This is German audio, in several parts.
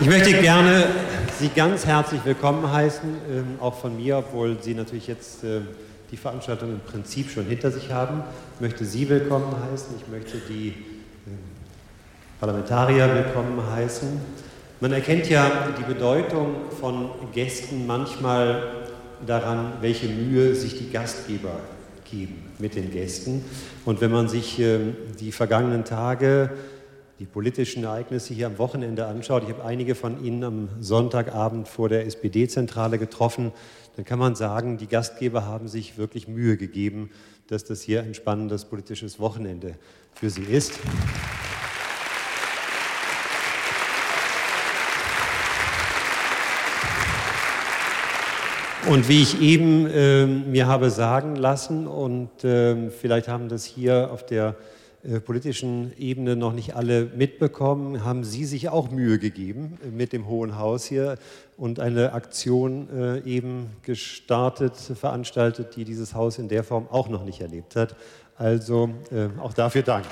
Ich möchte gerne Sie ganz herzlich willkommen heißen, ähm, auch von mir, obwohl Sie natürlich jetzt äh, die Veranstaltung im Prinzip schon hinter sich haben. Ich möchte Sie willkommen heißen, ich möchte die äh, Parlamentarier willkommen heißen. Man erkennt ja die Bedeutung von Gästen manchmal daran, welche Mühe sich die Gastgeber geben mit den Gästen. Und wenn man sich äh, die vergangenen Tage die politischen Ereignisse hier am Wochenende anschaut, ich habe einige von Ihnen am Sonntagabend vor der SPD-Zentrale getroffen, dann kann man sagen, die Gastgeber haben sich wirklich Mühe gegeben, dass das hier ein spannendes politisches Wochenende für sie ist. Und wie ich eben äh, mir habe sagen lassen, und äh, vielleicht haben das hier auf der politischen Ebene noch nicht alle mitbekommen, haben Sie sich auch Mühe gegeben mit dem Hohen Haus hier und eine Aktion äh, eben gestartet, veranstaltet, die dieses Haus in der Form auch noch nicht erlebt hat. Also äh, auch dafür Dank.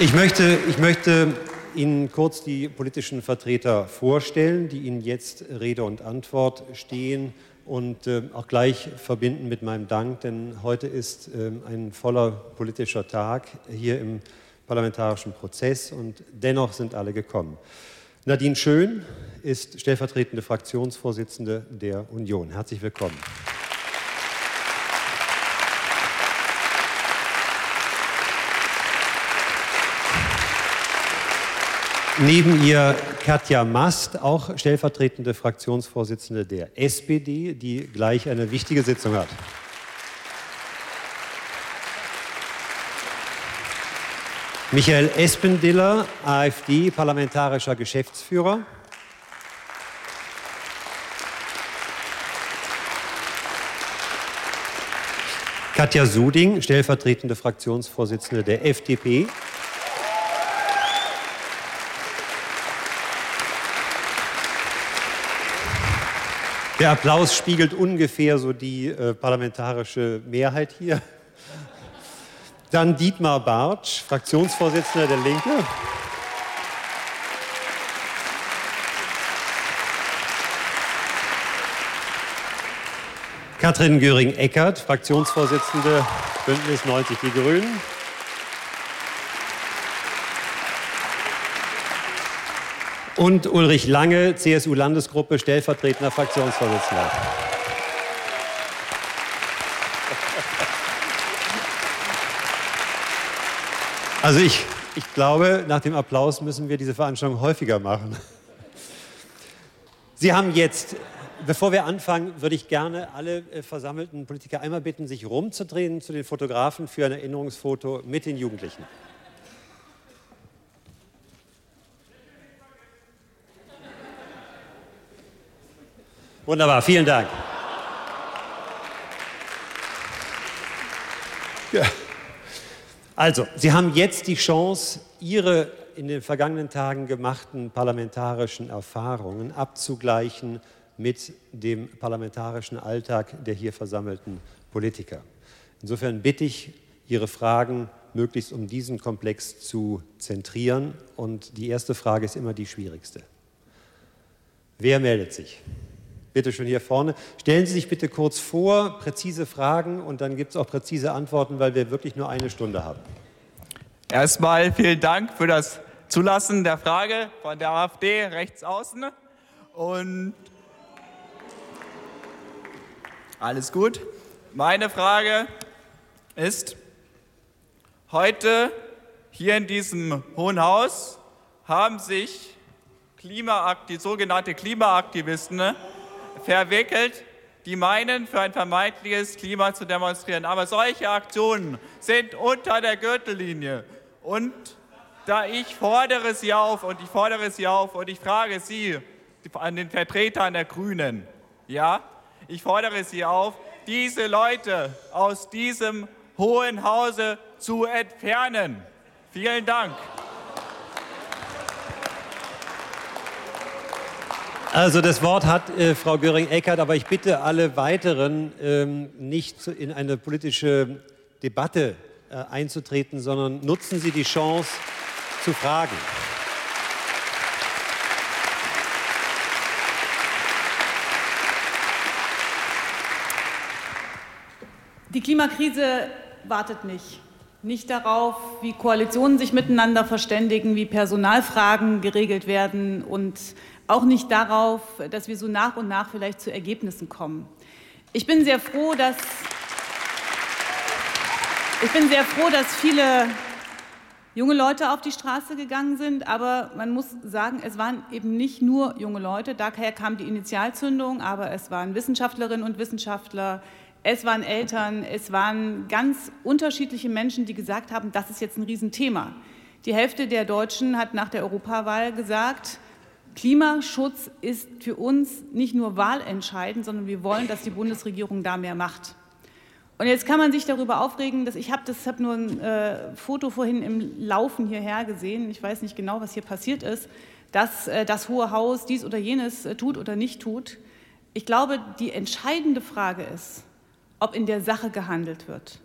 Ich möchte, ich möchte Ihnen kurz die politischen Vertreter vorstellen, die Ihnen jetzt Rede und Antwort stehen und äh, auch gleich verbinden mit meinem Dank, denn heute ist äh, ein voller politischer Tag hier im parlamentarischen Prozess und dennoch sind alle gekommen. Nadine Schön ist stellvertretende Fraktionsvorsitzende der Union. Herzlich willkommen. Neben ihr Katja Mast, auch stellvertretende Fraktionsvorsitzende der SPD, die gleich eine wichtige Sitzung hat. Michael Espendiller, AfD, parlamentarischer Geschäftsführer. Katja Suding, stellvertretende Fraktionsvorsitzende der FDP. Der Applaus spiegelt ungefähr so die äh, parlamentarische Mehrheit hier. Dann Dietmar Bartsch, Fraktionsvorsitzender der Linke. Katrin Göring-Eckert, Fraktionsvorsitzende Bündnis 90 Die Grünen. Und Ulrich Lange, CSU-Landesgruppe, stellvertretender Fraktionsvorsitzender. Also ich, ich glaube, nach dem Applaus müssen wir diese Veranstaltung häufiger machen. Sie haben jetzt, bevor wir anfangen, würde ich gerne alle äh, versammelten Politiker einmal bitten, sich rumzudrehen zu den Fotografen für ein Erinnerungsfoto mit den Jugendlichen. Wunderbar, vielen Dank. Ja. Also, Sie haben jetzt die Chance, Ihre in den vergangenen Tagen gemachten parlamentarischen Erfahrungen abzugleichen mit dem parlamentarischen Alltag der hier versammelten Politiker. Insofern bitte ich, Ihre Fragen möglichst um diesen Komplex zu zentrieren. Und die erste Frage ist immer die schwierigste. Wer meldet sich? Bitte schön hier vorne. Stellen Sie sich bitte kurz vor, präzise Fragen und dann gibt es auch präzise Antworten, weil wir wirklich nur eine Stunde haben. Erstmal vielen Dank für das Zulassen der Frage von der AfD rechts außen. Und alles gut. Meine Frage ist, heute hier in diesem Hohen Haus haben sich Klimaakt, die sogenannte Klimaaktivisten verwickelt, die meinen, für ein vermeintliches Klima zu demonstrieren. Aber solche Aktionen sind unter der Gürtellinie. Und da ich fordere sie auf und ich fordere sie auf und ich frage Sie an den Vertretern der Grünen, ja, ich fordere Sie auf, diese Leute aus diesem Hohen Hause zu entfernen. Vielen Dank. Also das Wort hat äh, Frau Göring-Eckardt, aber ich bitte alle weiteren ähm, nicht in eine politische Debatte äh, einzutreten, sondern nutzen Sie die Chance zu fragen. Die Klimakrise wartet nicht. Nicht darauf, wie Koalitionen sich miteinander verständigen, wie Personalfragen geregelt werden und auch nicht darauf, dass wir so nach und nach vielleicht zu Ergebnissen kommen. Ich bin sehr froh, dass ich bin sehr froh, dass viele junge Leute auf die Straße gegangen sind, aber man muss sagen, es waren eben nicht nur junge Leute. Daher kam die Initialzündung, aber es waren Wissenschaftlerinnen und Wissenschaftler, es waren Eltern, es waren ganz unterschiedliche Menschen, die gesagt haben, das ist jetzt ein Riesenthema. Die Hälfte der Deutschen hat nach der Europawahl gesagt, Klimaschutz ist für uns nicht nur wahlentscheidend, sondern wir wollen, dass die Bundesregierung da mehr macht. Und jetzt kann man sich darüber aufregen, dass ich habe das habe nur ein äh, Foto vorhin im Laufen hierher gesehen. Ich weiß nicht genau, was hier passiert ist, dass äh, das Hohe Haus dies oder jenes äh, tut oder nicht tut. Ich glaube, die entscheidende Frage ist, ob in der Sache gehandelt wird.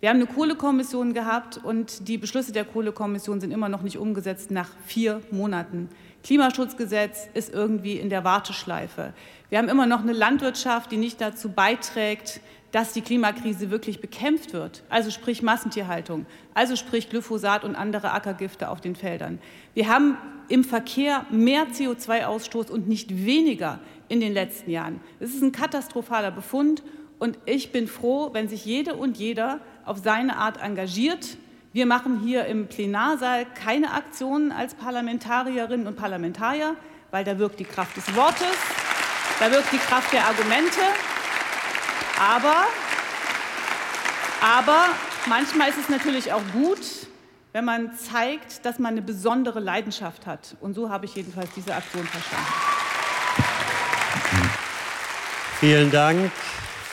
Wir haben eine Kohlekommission gehabt und die Beschlüsse der Kohlekommission sind immer noch nicht umgesetzt nach vier Monaten. Klimaschutzgesetz ist irgendwie in der Warteschleife. Wir haben immer noch eine Landwirtschaft, die nicht dazu beiträgt, dass die Klimakrise wirklich bekämpft wird, also sprich Massentierhaltung, also sprich Glyphosat und andere Ackergifte auf den Feldern. Wir haben im Verkehr mehr CO2-Ausstoß und nicht weniger in den letzten Jahren. Das ist ein katastrophaler Befund und ich bin froh, wenn sich jede und jeder auf seine Art engagiert. Wir machen hier im Plenarsaal keine Aktionen als Parlamentarierinnen und Parlamentarier, weil da wirkt die Kraft des Wortes, da wirkt die Kraft der Argumente. Aber, aber manchmal ist es natürlich auch gut, wenn man zeigt, dass man eine besondere Leidenschaft hat. Und so habe ich jedenfalls diese Aktion verstanden. Vielen Dank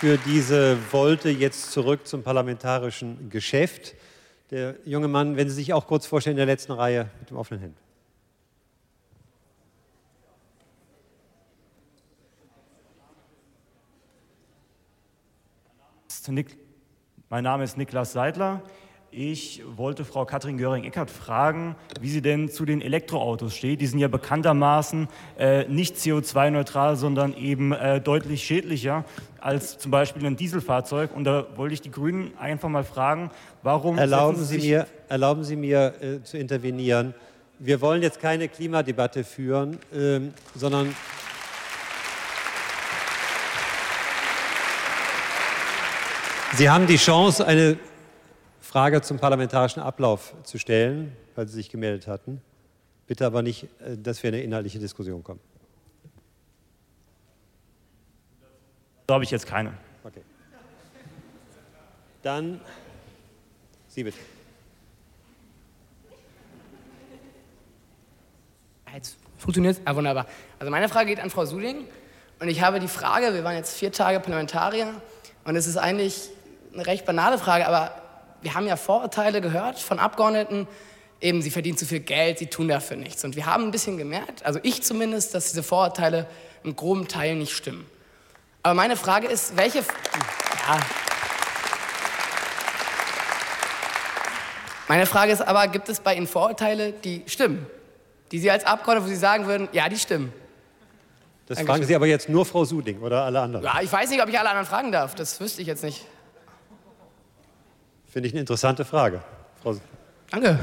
für diese Wolte jetzt zurück zum parlamentarischen Geschäft. Der junge Mann, wenn Sie sich auch kurz vorstellen, in der letzten Reihe mit dem offenen Hemd. Mein Name ist Niklas Seidler. Ich wollte Frau Katrin Göring-Eckardt fragen, wie sie denn zu den Elektroautos steht. Die sind ja bekanntermaßen äh, nicht CO2-neutral, sondern eben äh, deutlich schädlicher als zum Beispiel ein Dieselfahrzeug. Und da wollte ich die Grünen einfach mal fragen, warum. Erlauben Sie, Sie mir, erlauben Sie mir äh, zu intervenieren. Wir wollen jetzt keine Klimadebatte führen, ähm, sondern Sie haben die Chance, eine Frage zum parlamentarischen Ablauf zu stellen, weil Sie sich gemeldet hatten. Bitte aber nicht, äh, dass wir in eine inhaltliche Diskussion kommen. Da habe ich jetzt keine. Okay. Dann Sie bitte. Jetzt funktioniert es. Ah, wunderbar. Also meine Frage geht an Frau Suling. Und ich habe die Frage, wir waren jetzt vier Tage Parlamentarier und es ist eigentlich eine recht banale Frage, aber wir haben ja Vorurteile gehört von Abgeordneten, eben sie verdienen zu viel Geld, sie tun dafür nichts. Und wir haben ein bisschen gemerkt, also ich zumindest, dass diese Vorurteile im groben Teil nicht stimmen. Aber meine Frage ist, welche... Ja. Meine Frage ist aber, gibt es bei Ihnen Vorurteile, die stimmen? Die Sie als Abgeordnete, wo Sie sagen würden, ja, die stimmen? Das Dankeschön. fragen Sie aber jetzt nur Frau Suding oder alle anderen? Ja, ich weiß nicht, ob ich alle anderen fragen darf. Das wüsste ich jetzt nicht. Finde ich eine interessante Frage. Frau Danke.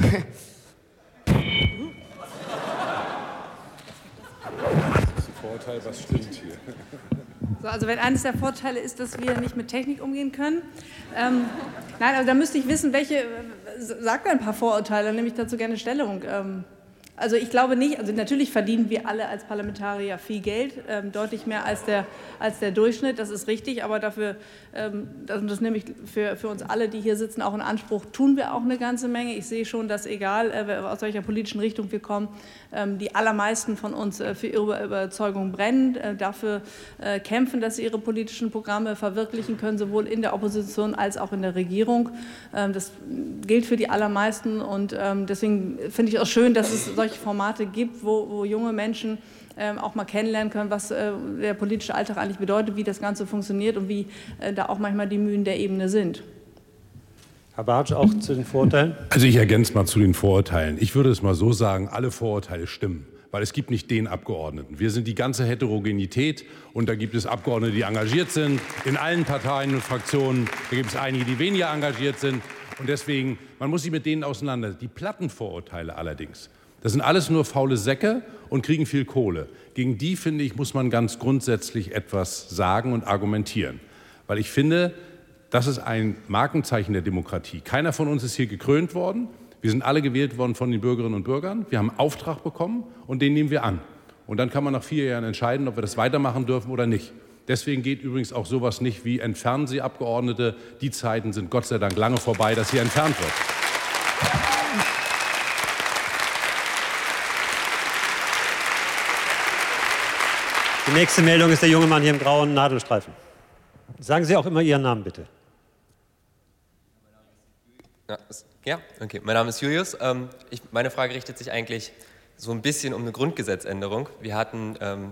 Vorteil, was stimmt hier? So, also wenn eines der Vorteile ist, dass wir nicht mit Technik umgehen können. Ähm, nein, aber da müsste ich wissen, welche, sagt mir ein paar Vorurteile, nehme ich dazu gerne Stellung. Ähm, also ich glaube nicht, also natürlich verdienen wir alle als Parlamentarier viel Geld, ähm, deutlich mehr als der, als der Durchschnitt, das ist richtig, aber dafür, ähm, das, das nehme ich für, für uns alle, die hier sitzen, auch in Anspruch, tun wir auch eine ganze Menge. Ich sehe schon, dass egal äh, aus welcher politischen Richtung wir kommen, die allermeisten von uns äh, für ihre Überzeugung brennen, äh, dafür äh, kämpfen, dass sie ihre politischen Programme verwirklichen können, sowohl in der Opposition als auch in der Regierung. Ähm, das gilt für die allermeisten und ähm, deswegen finde ich auch schön, dass es solche Formate gibt, wo, wo junge Menschen ähm, auch mal kennenlernen können, was der politische Alltag eigentlich bedeutet, wie das Ganze funktioniert und wie da auch manchmal die Mühen der Ebene sind. Herr Bartsch, auch zu den Vorurteilen? Also ich ergänze mal zu den Vorurteilen. Ich würde es mal so sagen, alle Vorurteile stimmen weil es gibt nicht den Abgeordneten. Wir sind die ganze Heterogenität und da gibt es Abgeordnete, die engagiert sind in allen Parteien und Fraktionen. Da gibt es einige, die weniger engagiert sind und deswegen, man muss sich mit denen auseinander. Die Plattenvorurteile allerdings, das sind alles nur faule Säcke und kriegen viel Kohle. Gegen die, finde ich, muss man ganz grundsätzlich etwas sagen und argumentieren. Weil ich finde, das ist ein Markenzeichen der Demokratie. Keiner von uns ist hier gekrönt worden. Wir sind alle gewählt worden von den Bürgerinnen und Bürgern. Wir haben einen Auftrag bekommen und den nehmen wir an. Und dann kann man nach vier Jahren entscheiden, ob wir das weitermachen dürfen oder nicht. Deswegen geht übrigens auch sowas nicht wie entfernen Sie Abgeordnete. Die Zeiten sind Gott sei Dank lange vorbei, dass hier entfernt wird. Die nächste Meldung ist der junge Mann hier im grauen Nadelstreifen. Sagen Sie auch immer Ihren Namen bitte. Ja, okay. Mein Name ist Julius. Ähm, ich, meine Frage richtet sich eigentlich so ein bisschen um eine Grundgesetzänderung. Wir hatten ähm,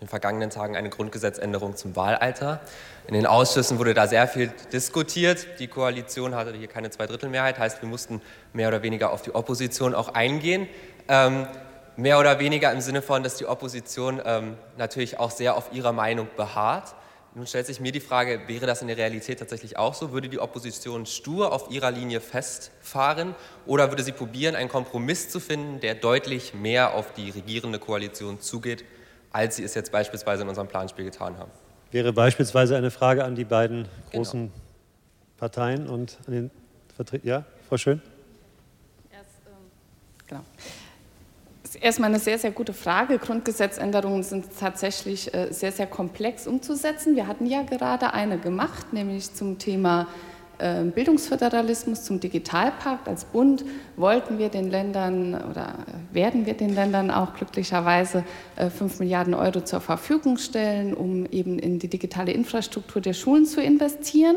in den vergangenen Tagen eine Grundgesetzänderung zum Wahlalter. In den Ausschüssen wurde da sehr viel diskutiert. Die Koalition hatte hier keine Zweidrittelmehrheit, heißt, wir mussten mehr oder weniger auf die Opposition auch eingehen. Ähm, mehr oder weniger im Sinne von, dass die Opposition natürlich auch sehr auf ihrer Meinung beharrt. Nun stellt sich mir die Frage, wäre das in der Realität tatsächlich auch so? Würde die Opposition stur auf ihrer Linie festfahren oder würde sie probieren, einen Kompromiss zu finden, der deutlich mehr auf die regierende Koalition zugeht, als sie es jetzt beispielsweise in unserem Planspiel getan haben? Wäre beispielsweise eine Frage an die beiden genau. großen genau. Parteien und an den Vertretern. Ja, Frau Schön? Erst, ähm, genau ist erstmal eine sehr, sehr gute Frage. Grundgesetzänderungen sind tatsächlich äh, sehr, sehr komplex umzusetzen. Wir hatten ja gerade eine gemacht, nämlich zum Thema äh, Bildungsföderalismus, zum Digitalpakt. Als Bund wollten wir den Ländern oder werden wir den Ländern auch glücklicherweise 5 äh, Milliarden Euro zur Verfügung stellen, um eben in die digitale Infrastruktur der Schulen zu investieren.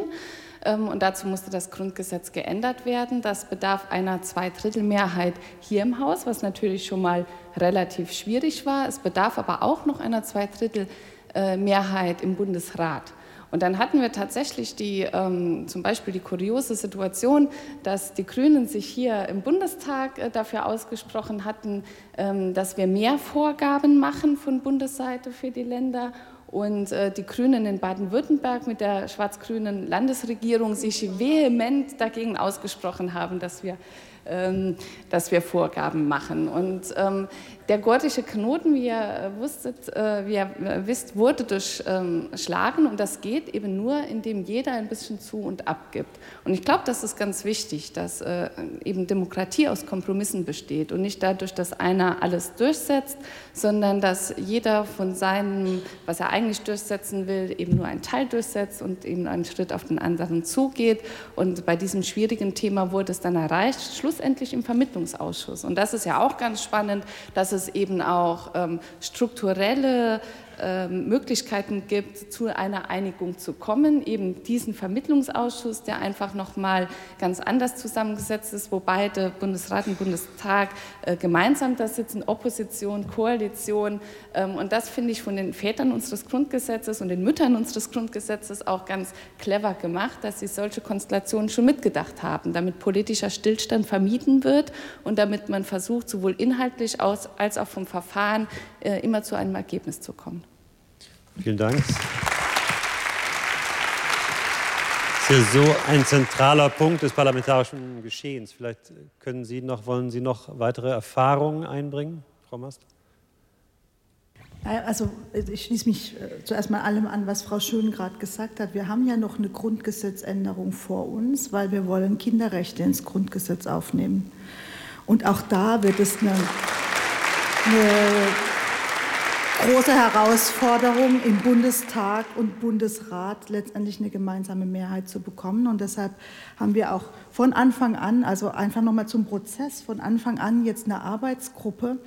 Ähm, und dazu musste das Grundgesetz geändert werden. Das bedarf einer Zweidrittelmehrheit hier im Haus, was natürlich schon mal relativ schwierig war. Es bedarf aber auch noch einer Zweidrittelmehrheit im Bundesrat. Und dann hatten wir tatsächlich die, ähm, zum Beispiel die kuriose Situation, dass die Grünen sich hier im Bundestag äh, dafür ausgesprochen hatten, ähm, dass wir mehr Vorgaben machen von Bundesseite für die Länder und äh, die Grünen in Baden-Württemberg mit der schwarz-grünen Landesregierung sich vehement dagegen ausgesprochen haben, dass wir ähm, dass wir Vorgaben machen. Und ähm, der gordische Knoten, wie ihr, wusstet, äh, wie ihr wisst, wurde durchschlagen und das geht eben nur, indem jeder ein bisschen zu und abgibt. Und ich glaube, das ist ganz wichtig, dass äh, eben Demokratie aus Kompromissen besteht und nicht dadurch, dass einer alles durchsetzt, sondern dass jeder von seinem, was er eigentlich durchsetzen will, eben nur einen Teil durchsetzt und eben einen Schritt auf den anderen zugeht. Und bei diesem schwierigen Thema wurde es dann erreicht, schlussendlich im Vermittlungsausschuss. Und das ist ja auch ganz spannend, dass es eben auch ähm, strukturelle Möglichkeiten gibt, zu einer Einigung zu kommen. Eben diesen Vermittlungsausschuss, der einfach nochmal ganz anders zusammengesetzt ist, wo beide Bundesrat und Bundestag äh, gemeinsam da sitzen, Opposition, Koalition. Ähm, und das finde ich von den Vätern unseres Grundgesetzes und den Müttern unseres Grundgesetzes auch ganz clever gemacht, dass sie solche Konstellationen schon mitgedacht haben, damit politischer Stillstand vermieden wird und damit man versucht, sowohl inhaltlich als auch vom Verfahren äh, immer zu einem Ergebnis zu kommen. Vielen Dank. Das ist ja so ein zentraler Punkt des parlamentarischen Geschehens. Vielleicht können Sie noch, wollen Sie noch weitere Erfahrungen einbringen, Frau Mast? Also ich schließe mich äh, zuerst mal allem an, was Frau Schön gerade gesagt hat. Wir haben ja noch eine Grundgesetzänderung vor uns, weil wir wollen Kinderrechte ins Grundgesetz aufnehmen. Und auch da wird es eine, eine große Herausforderung im Bundestag und Bundesrat letztendlich eine gemeinsame Mehrheit zu bekommen. Und deshalb haben wir auch von Anfang an, also einfach nochmal zum Prozess, von Anfang an jetzt eine Arbeitsgruppe,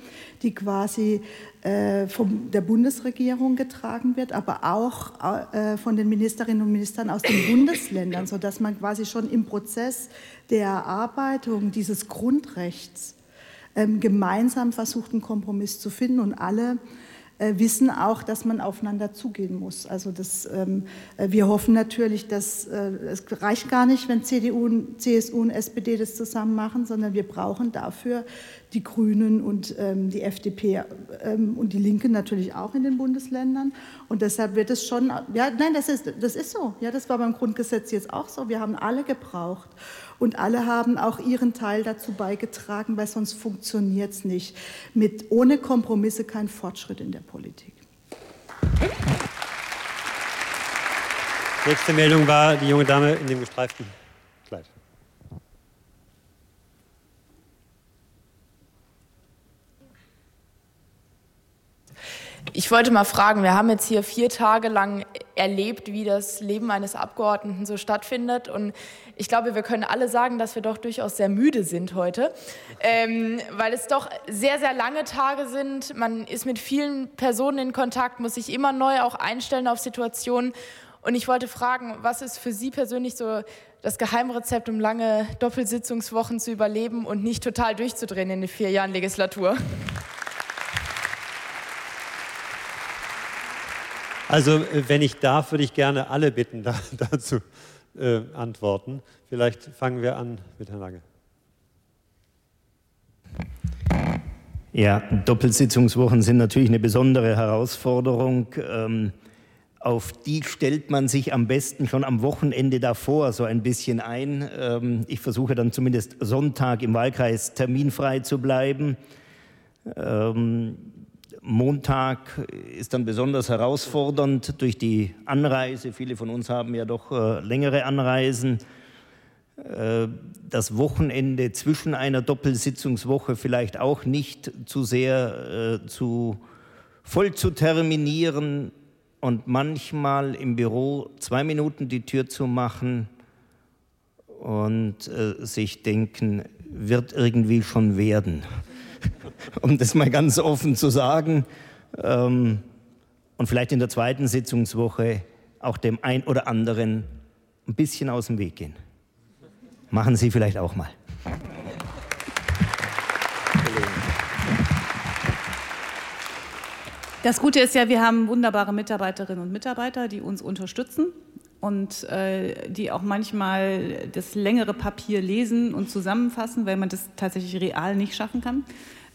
die quasi äh, von der Bundesregierung getragen wird, aber auch äh, von den Ministerinnen und Ministern aus den Bundesländern, sodass man quasi schon im Prozess der Erarbeitung dieses Grundrechts ähm, gemeinsam versucht, einen Kompromiss zu finden und alle wissen auch, dass man aufeinander zugehen muss. Also das, ähm, äh, wir hoffen natürlich, dass äh, es reicht gar nicht, wenn CDU, CSU und SPD das zusammen machen, sondern wir brauchen dafür die Grünen und ähm, die FDP ähm, und die Linke natürlich auch in den Bundesländern. Und deshalb wird es schon, ja, nein, das ist, das ist so. Ja, das war beim Grundgesetz jetzt auch so. Wir haben alle gebraucht. Und alle haben auch ihren Teil dazu beigetragen, weil sonst funktioniert es nicht. Mit, ohne Kompromisse kein Fortschritt in der Politik. Nächste Meldung war die junge Dame in dem gestreiften Kleid. Ich wollte mal fragen, wir haben jetzt hier vier Tage lang erlebt, wie das Leben eines Abgeordneten so stattfindet. Und ich glaube, wir können alle sagen, dass wir doch durchaus sehr müde sind heute, ähm, weil es doch sehr, sehr lange Tage sind. Man ist mit vielen Personen in Kontakt, muss sich immer neu auch einstellen auf Situationen. Und ich wollte fragen, was ist für Sie persönlich so das Geheimrezept, um lange Doppelsitzungswochen zu überleben und nicht total durchzudrehen in den vier Jahren Legislatur? Also, äh, wenn ich darf, würde ich gerne alle bitten, da, dazu äh, antworten. Vielleicht fangen wir an mit Herrn Lange. Ja, Doppelsitzungswochen sind natürlich eine besondere Herausforderung. Ähm, auf die stellt man sich am besten schon am Wochenende davor so ein bisschen ein. Ähm, ich versuche dann zumindest Sonntag im Wahlkreis terminfrei zu bleiben. Ähm, Montag ist dann besonders herausfordernd durch die Anreise. Viele von uns haben ja doch äh, längere Anreisen. Äh, das Wochenende zwischen einer Doppelsitzungswoche vielleicht auch nicht zu sehr äh, zu voll zu terminieren und manchmal im Büro zwei Minuten die Tür zu machen und äh, sich denken, wird irgendwie schon werden um das mal ganz offen zu sagen. Ähm, und vielleicht in der zweiten Sitzungswoche auch dem ein oder anderen ein bisschen aus dem Weg gehen. Machen Sie vielleicht auch mal. Das Gute ist ja, wir haben wunderbare Mitarbeiterinnen und Mitarbeiter, die uns unterstützen und äh, die auch manchmal das längere Papier lesen und zusammenfassen, weil man das tatsächlich real nicht schaffen kann.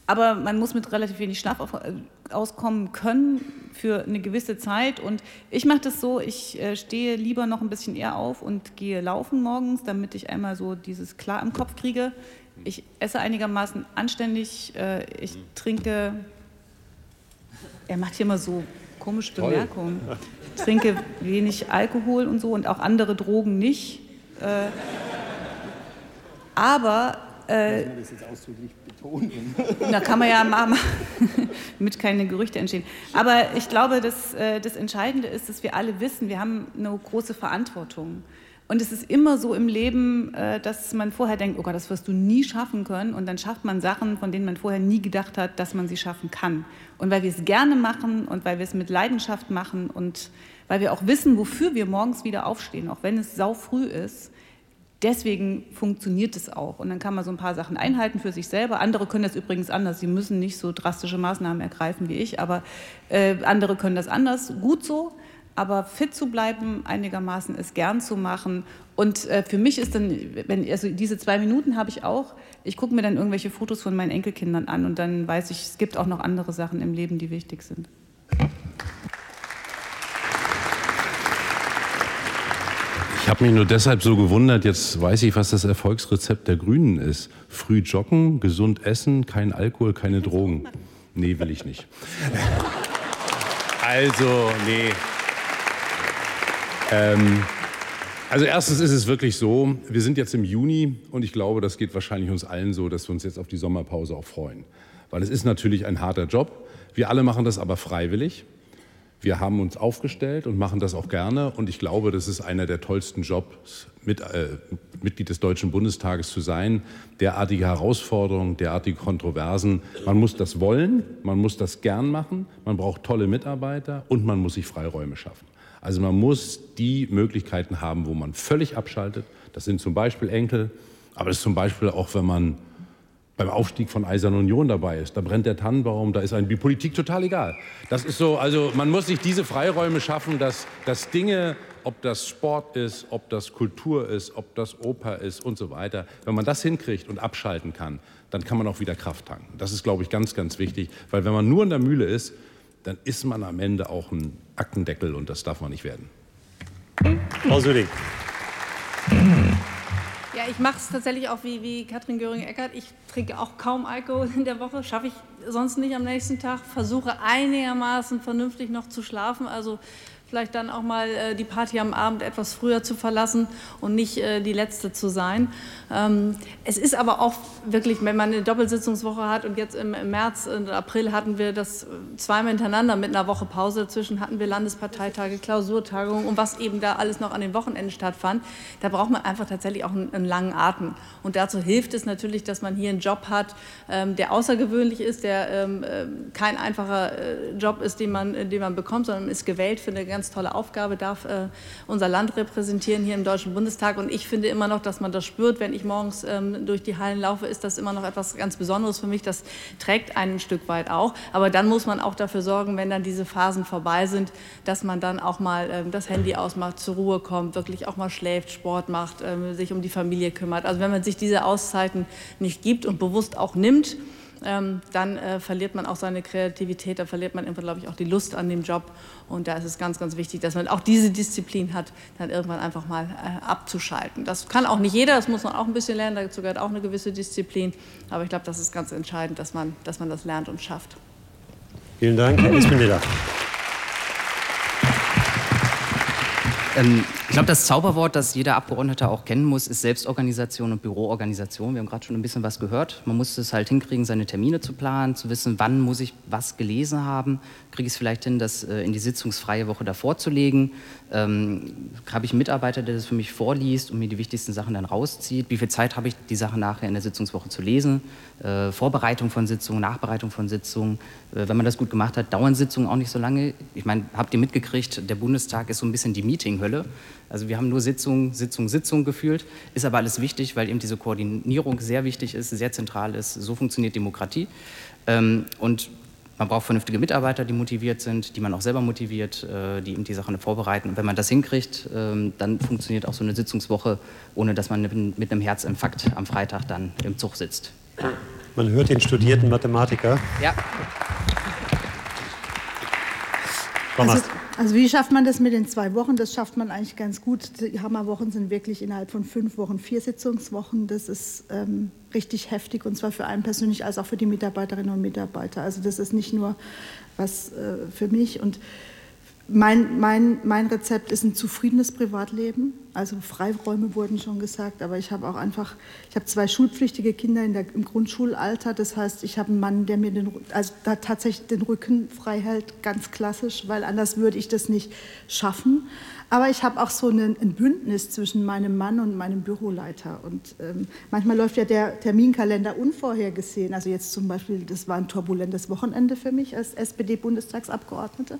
Aber man muss mit relativ wenig Schlaf auf, äh, auskommen können für eine gewisse Zeit. Und ich mache das so, ich äh, stehe lieber noch ein bisschen eher auf und gehe laufen morgens, damit ich einmal so dieses klar im Kopf kriege. Ich esse einigermaßen anständig, äh, ich trinke, er macht hier immer so komische Bemerkungen. Ich trinke wenig Alkohol und so und auch andere Drogen nicht. Äh, aber äh, das jetzt ausdrücklich betonen. Da kann man ja mal, mit keine Gerüchte entstehen. Aber ich glaube, dass, äh, das Entscheidende ist, dass wir alle wissen, wir haben eine große Verantwortung. Und es ist immer so im Leben, äh, dass man vorher denkt, oh Gott, das wirst du nie schaffen können. Und dann schafft man Sachen, von denen man vorher nie gedacht hat, dass man sie schaffen kann. Und weil wir es gerne machen und weil wir es mit Leidenschaft machen und weil wir auch wissen, wofür wir morgens wieder aufstehen, auch wenn es sau früh ist, deswegen funktioniert es auch. Und dann kann man so ein paar Sachen einhalten für sich selber. Andere können das übrigens anders. Sie müssen nicht so drastische Maßnahmen ergreifen wie ich, aber äh, andere können das anders. Gut so. Aber fit zu bleiben, einigermaßen es gern zu machen. Und äh, für mich ist dann, wenn, also diese zwei Minuten habe ich auch, ich gucke mir dann irgendwelche Fotos von meinen Enkelkindern an und dann weiß ich, es gibt auch noch andere Sachen im Leben, die wichtig sind. Ich habe mich nur deshalb so gewundert, jetzt weiß ich, was das Erfolgsrezept der Grünen ist. Früh joggen, gesund essen, kein Alkohol, keine Drogen. Nee, will ich nicht. Also, nee. Ähm, also erstens ist es wirklich so, wir sind jetzt im Juni und ich glaube, das geht wahrscheinlich uns allen so, dass wir uns jetzt auf die Sommerpause auch freuen. Weil es ist natürlich ein harter Job. Wir alle machen das aber freiwillig. Wir haben uns aufgestellt und machen das auch gerne. Und ich glaube, das ist einer der tollsten Jobs, mit, äh, Mitglied des Deutschen Bundestages zu sein. Derartige Herausforderungen, derartige Kontroversen. Man muss das wollen, man muss das gern machen, man braucht tolle Mitarbeiter und man muss sich Freiräume schaffen. Also man muss die Möglichkeiten haben, wo man völlig abschaltet. Das sind zum Beispiel Enkel, aber das ist zum Beispiel auch, wenn man beim Aufstieg von Eisern Union dabei ist. Da brennt der Tannenbaum, da ist einem die Politik total egal. Das ist so, also man muss sich diese Freiräume schaffen, dass, dass Dinge, ob das Sport ist, ob das Kultur ist, ob das Oper ist und so weiter, wenn man das hinkriegt und abschalten kann, dann kann man auch wieder Kraft tanken. Das ist, glaube ich, ganz, ganz wichtig, weil wenn man nur in der Mühle ist, dann ist man am Ende auch ein Aktendeckel und das darf man nicht werden. Frau Süding. Ja, ich mache es tatsächlich auch wie, wie Katrin Göring-Eckert. Ich trinke auch kaum Alkohol in der Woche, schaffe ich sonst nicht am nächsten Tag. Versuche einigermaßen vernünftig noch zu schlafen. Also vielleicht dann auch mal äh, die Party am Abend etwas früher zu verlassen und nicht äh, die letzte zu sein. Ähm, es ist aber auch wirklich, wenn man eine Doppelsitzungswoche hat und jetzt im, im März und April hatten wir das zweimal hintereinander mit einer Woche Pause dazwischen, hatten wir Landesparteitage, Klausurtagungen und was eben da alles noch an den Wochenenden stattfand, da braucht man einfach tatsächlich auch einen, einen langen Atem. Und dazu hilft es natürlich, dass man hier einen Job hat, ähm, der außergewöhnlich ist, der ähm, äh, kein einfacher äh, Job ist, den man, den man bekommt, sondern ist gewählt für eine ganz ganz tolle Aufgabe, darf äh, unser Land repräsentieren hier im Deutschen Bundestag. Und ich finde immer noch, dass man das spürt, wenn ich morgens ähm, durch die Hallen laufe, ist das immer noch etwas ganz Besonderes für mich. Das trägt ein Stück weit auch. Aber dann muss man auch dafür sorgen, wenn dann diese Phasen vorbei sind, dass man dann auch mal ähm, das Handy ausmacht, zur Ruhe kommt, wirklich auch mal schläft, Sport macht, ähm, sich um die Familie kümmert. Also wenn man sich diese Auszeiten nicht gibt und bewusst auch nimmt, ähm, dann äh, verliert man auch seine Kreativität, da verliert man irgendwann, glaube ich, auch die Lust an dem Job. Und da ist es ganz, ganz wichtig, dass man auch diese Disziplin hat, dann irgendwann einfach mal äh, abzuschalten. Das kann auch nicht jeder, das muss man auch ein bisschen lernen, dazu gehört auch eine gewisse Disziplin. Aber ich glaube, das ist ganz entscheidend, dass man, dass man das lernt und schafft. Vielen Dank, Herr Espinella. Ähm, ich glaube, das Zauberwort, das jeder Abgeordnete auch kennen muss, ist Selbstorganisation und Büroorganisation. Wir haben gerade schon ein bisschen was gehört. Man muss es halt hinkriegen, seine Termine zu planen, zu wissen, wann muss ich was gelesen haben. Kriege ich es vielleicht hin, das äh, in die sitzungsfreie Woche davor zu legen? Ähm, habe ich einen Mitarbeiter, der das für mich vorliest und mir die wichtigsten Sachen dann rauszieht? Wie viel Zeit habe ich, die Sachen nachher in der Sitzungswoche zu lesen? Äh, Vorbereitung von Sitzungen, Nachbereitung von Sitzungen. Äh, wenn man das gut gemacht hat, dauern Sitzungen auch nicht so lange. Ich meine, habt ihr mitgekriegt, der Bundestag ist so ein bisschen die Meetinghölle. Also wir haben nur Sitzung, Sitzung, Sitzung gefühlt. Ist aber alles wichtig, weil eben diese Koordinierung sehr wichtig ist, sehr zentral ist. So funktioniert Demokratie. Ähm, und man braucht vernünftige Mitarbeiter, die motiviert sind, die man auch selber motiviert, äh, die eben die Sachen vorbereiten. Und wenn man das hinkriegt, ähm, dann funktioniert auch so eine Sitzungswoche, ohne dass man mit einem Herzinfarkt am Freitag dann im Zug sitzt. Man hört den studierten Mathematiker. Ja. Also, also, wie schafft man das mit den zwei Wochen? Das schafft man eigentlich ganz gut. Die Hammerwochen sind wirklich innerhalb von fünf Wochen vier Sitzungswochen. Das ist ähm, richtig heftig und zwar für einen persönlich als auch für die Mitarbeiterinnen und Mitarbeiter. Also das ist nicht nur was äh, für mich und mein, mein, mein Rezept ist ein zufriedenes Privatleben. Also Freiräume wurden schon gesagt, aber ich habe auch einfach, ich habe zwei schulpflichtige Kinder in der, im Grundschulalter. Das heißt, ich habe einen Mann, der mir den, also da tatsächlich den Rücken frei hält, ganz klassisch, weil anders würde ich das nicht schaffen. Aber ich habe auch so ein, ein, Bündnis zwischen meinem Mann und meinem Büroleiter. Und ähm, manchmal läuft ja der Terminkalender unvorhergesehen. Also jetzt zum Beispiel, das war ein turbulentes Wochenende für mich als SPD-Bundestagsabgeordnete.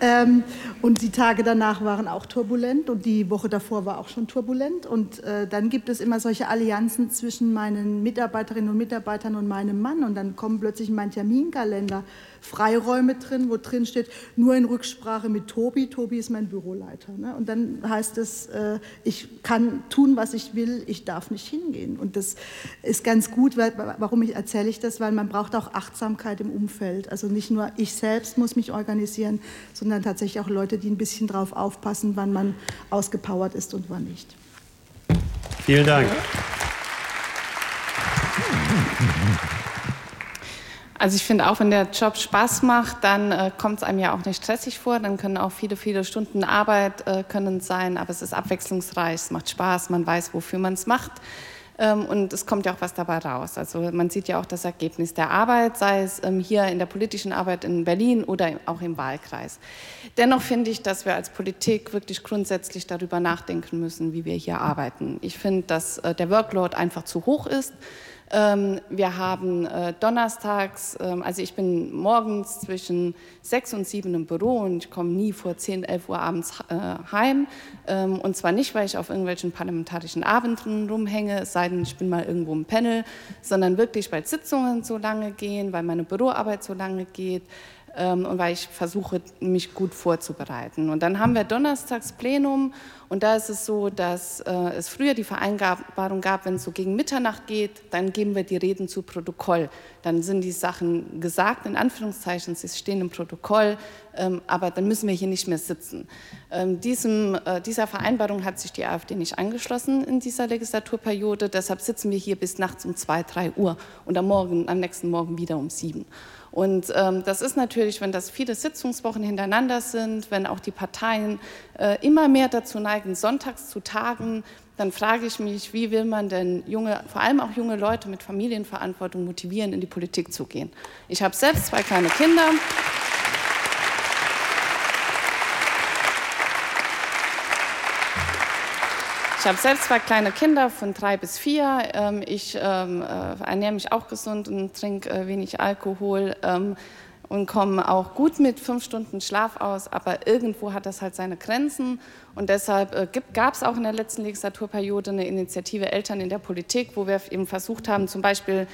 Ähm, und die Tage danach waren auch turbulent und die Woche davor war auch schon turbulent. Und äh, dann gibt es immer solche Allianzen zwischen meinen Mitarbeiterinnen und Mitarbeitern und meinem Mann. Und dann kommen plötzlich in mein Terminkalender Freiräume drin, wo drin steht, nur in Rücksprache mit Tobi. Tobi ist mein Büroleiter. Ne? Und dann heißt es, äh, ich kann tun, was ich will, ich darf nicht hingehen. Und das ist ganz gut, weil, warum ich, erzähle ich das? Weil man braucht auch Achtsamkeit im Umfeld. Also nicht nur ich selbst muss mich organisieren, sondern tatsächlich auch Leute, die ein bisschen drauf aufpassen, wann man ausgepowert ist und wann nicht. Vielen Dank. Also ich finde auch, wenn der Job Spaß macht, dann äh, kommt es einem ja auch nicht stressig vor. Dann können auch viele, viele Stunden Arbeit äh, können sein, aber es ist abwechslungsreich, es macht Spaß, man weiß, wofür man es macht. Ähm, und es kommt ja auch was dabei raus. Also man sieht ja auch das Ergebnis der Arbeit, sei es ähm, hier in der politischen Arbeit in Berlin oder auch im Wahlkreis. Dennoch finde ich, dass wir als Politik wirklich grundsätzlich darüber nachdenken müssen, wie wir hier arbeiten. Ich finde, dass äh, der Workload einfach zu hoch ist. Ähm, wir haben äh, donnerstags, ähm, also ich bin morgens zwischen sechs und sieben im Büro und ich komme nie vor 10, 11 Uhr abends äh, heim. Ähm, und zwar nicht, weil ich auf irgendwelchen parlamentarischen Abenden rumhänge, es sei denn, ich bin mal irgendwo im Panel, sondern wirklich, weil Sitzungen so lange gehen, weil meine Büroarbeit so lange geht und weil ich versuche, mich gut vorzubereiten. Und dann haben wir Donnerstags Plenum und da ist es so, dass äh, es früher die Vereinbarung gab, wenn es so gegen Mitternacht geht, dann geben wir die Reden zu Protokoll. Dann sind die Sachen gesagt, in Anführungszeichen, sie stehen im Protokoll, ähm, aber dann müssen wir hier nicht mehr sitzen. Ähm, diesem, äh, dieser Vereinbarung hat sich die AfD nicht angeschlossen in dieser Legislaturperiode, deshalb sitzen wir hier bis nachts um zwei, drei Uhr und am, Morgen, am nächsten Morgen wieder um sieben. Und ähm, das ist natürlich, wenn das viele Sitzungswochen hintereinander sind, wenn auch die Parteien äh, immer mehr dazu neigen, sonntags zu tagen, dann frage ich mich, wie will man denn junge, vor allem auch junge Leute mit Familienverantwortung motivieren, in die Politik zu gehen. Ich habe selbst zwei kleine Kinder. Ich habe selbst zwei kleine Kinder von drei bis vier. Ähm, ich ähm, äh, ernähre mich auch gesund und trinke äh, wenig Alkohol ähm, und komme auch gut mit fünf Stunden Schlaf aus. Aber irgendwo hat das halt seine Grenzen. Und deshalb äh, gab es auch in der letzten Legislaturperiode eine Initiative Eltern in der Politik, wo wir eben versucht haben, zum Beispiel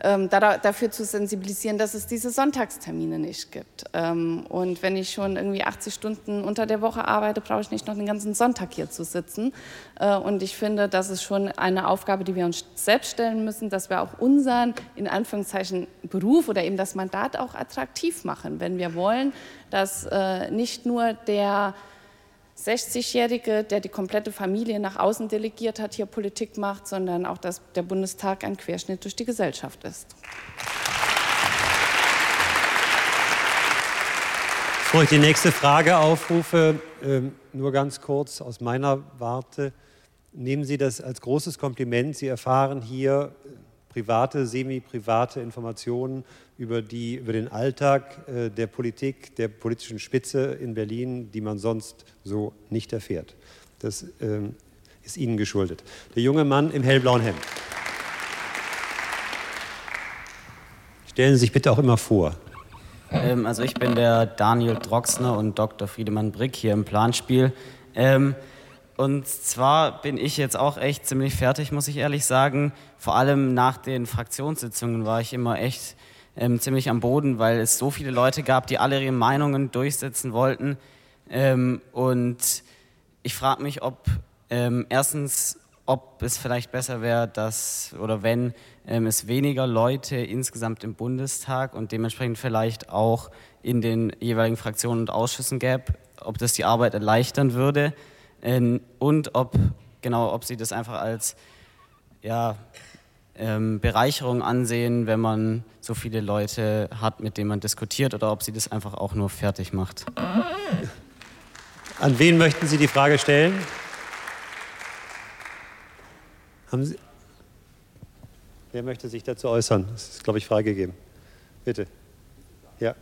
ähm, da, dafür zu sensibilisieren, dass es diese Sonntagstermine nicht gibt. Ähm, und wenn ich schon irgendwie 80 Stunden unter der Woche arbeite, brauche ich nicht noch den ganzen Sonntag hier zu sitzen. Äh, und ich finde, das ist schon eine Aufgabe, die wir uns selbst stellen müssen, dass wir auch unseren, in Anführungszeichen, Beruf oder eben das Mandat auch attraktiv machen, wenn wir wollen, dass äh, nicht nur der 60-Jährige, der die komplette Familie nach außen delegiert hat, hier Politik macht, sondern auch, dass der Bundestag ein Querschnitt durch die Gesellschaft ist. Bevor ich die nächste Frage aufrufe, ähm, nur ganz kurz aus meiner Warte. Nehmen Sie das als großes Kompliment. Sie erfahren hier private, semi-private Informationen über, die, über den Alltag äh, der Politik, der politischen Spitze in Berlin, die man sonst so nicht erfährt. Das ähm, ist Ihnen geschuldet. Der junge Mann im hellblauen Hemd. Stellen Sie sich bitte auch immer vor. Ähm, also ich bin der Daniel Droxner und Dr. Friedemann Brick hier im Planspiel. Ähm, und zwar bin ich jetzt auch echt ziemlich fertig, muss ich ehrlich sagen. Vor allem nach den Fraktionssitzungen war ich immer echt ähm, ziemlich am Boden, weil es so viele Leute gab, die alle ihre Meinungen durchsetzen wollten. Ähm, und ich frage mich, ob ähm, erstens, ob es vielleicht besser wäre, dass oder wenn ähm, es weniger Leute insgesamt im Bundestag und dementsprechend vielleicht auch in den jeweiligen Fraktionen und Ausschüssen gäbe, ob das die Arbeit erleichtern würde. Ähm, und ob, genau, ob sie das einfach als ja, ähm, Bereicherung ansehen, wenn man so viele Leute hat, mit denen man diskutiert, oder ob sie das einfach auch nur fertig macht. An wen möchten Sie die Frage stellen? Haben Sie Wer möchte sich dazu äußern? Das ist, glaube ich, freigegeben. Bitte. Ja.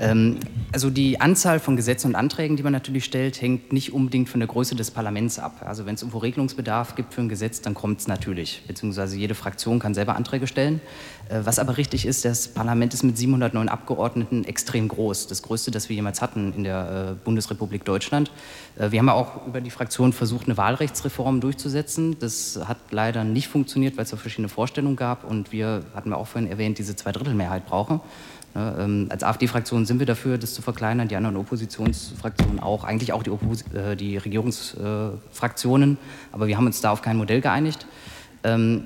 Ähm, also die Anzahl von Gesetzen und Anträgen, die man natürlich stellt, hängt nicht unbedingt von der Größe des Parlaments ab. Also wenn es irgendwo Regelungsbedarf gibt für ein Gesetz, dann kommt es natürlich. Beziehungsweise jede Fraktion kann selber Anträge stellen. Äh, was aber richtig ist, das Parlament ist mit 709 Abgeordneten extrem groß. Das größte, das wir jemals hatten in der äh, Bundesrepublik Deutschland. Äh, wir haben auch über die Fraktion versucht, eine Wahlrechtsreform durchzusetzen. Das hat leider nicht funktioniert, weil es da verschiedene Vorstellungen gab. Und wir, hatten wir auch vorhin erwähnt, diese Zweidrittelmehrheit brauchen. Ja, ähm, als AfD-Fraktion sind wir dafür, das zu verkleinern, die anderen Oppositionsfraktionen auch, eigentlich auch die, Oppos äh, die Regierungsfraktionen, aber wir haben uns da auf kein Modell geeinigt. Ähm,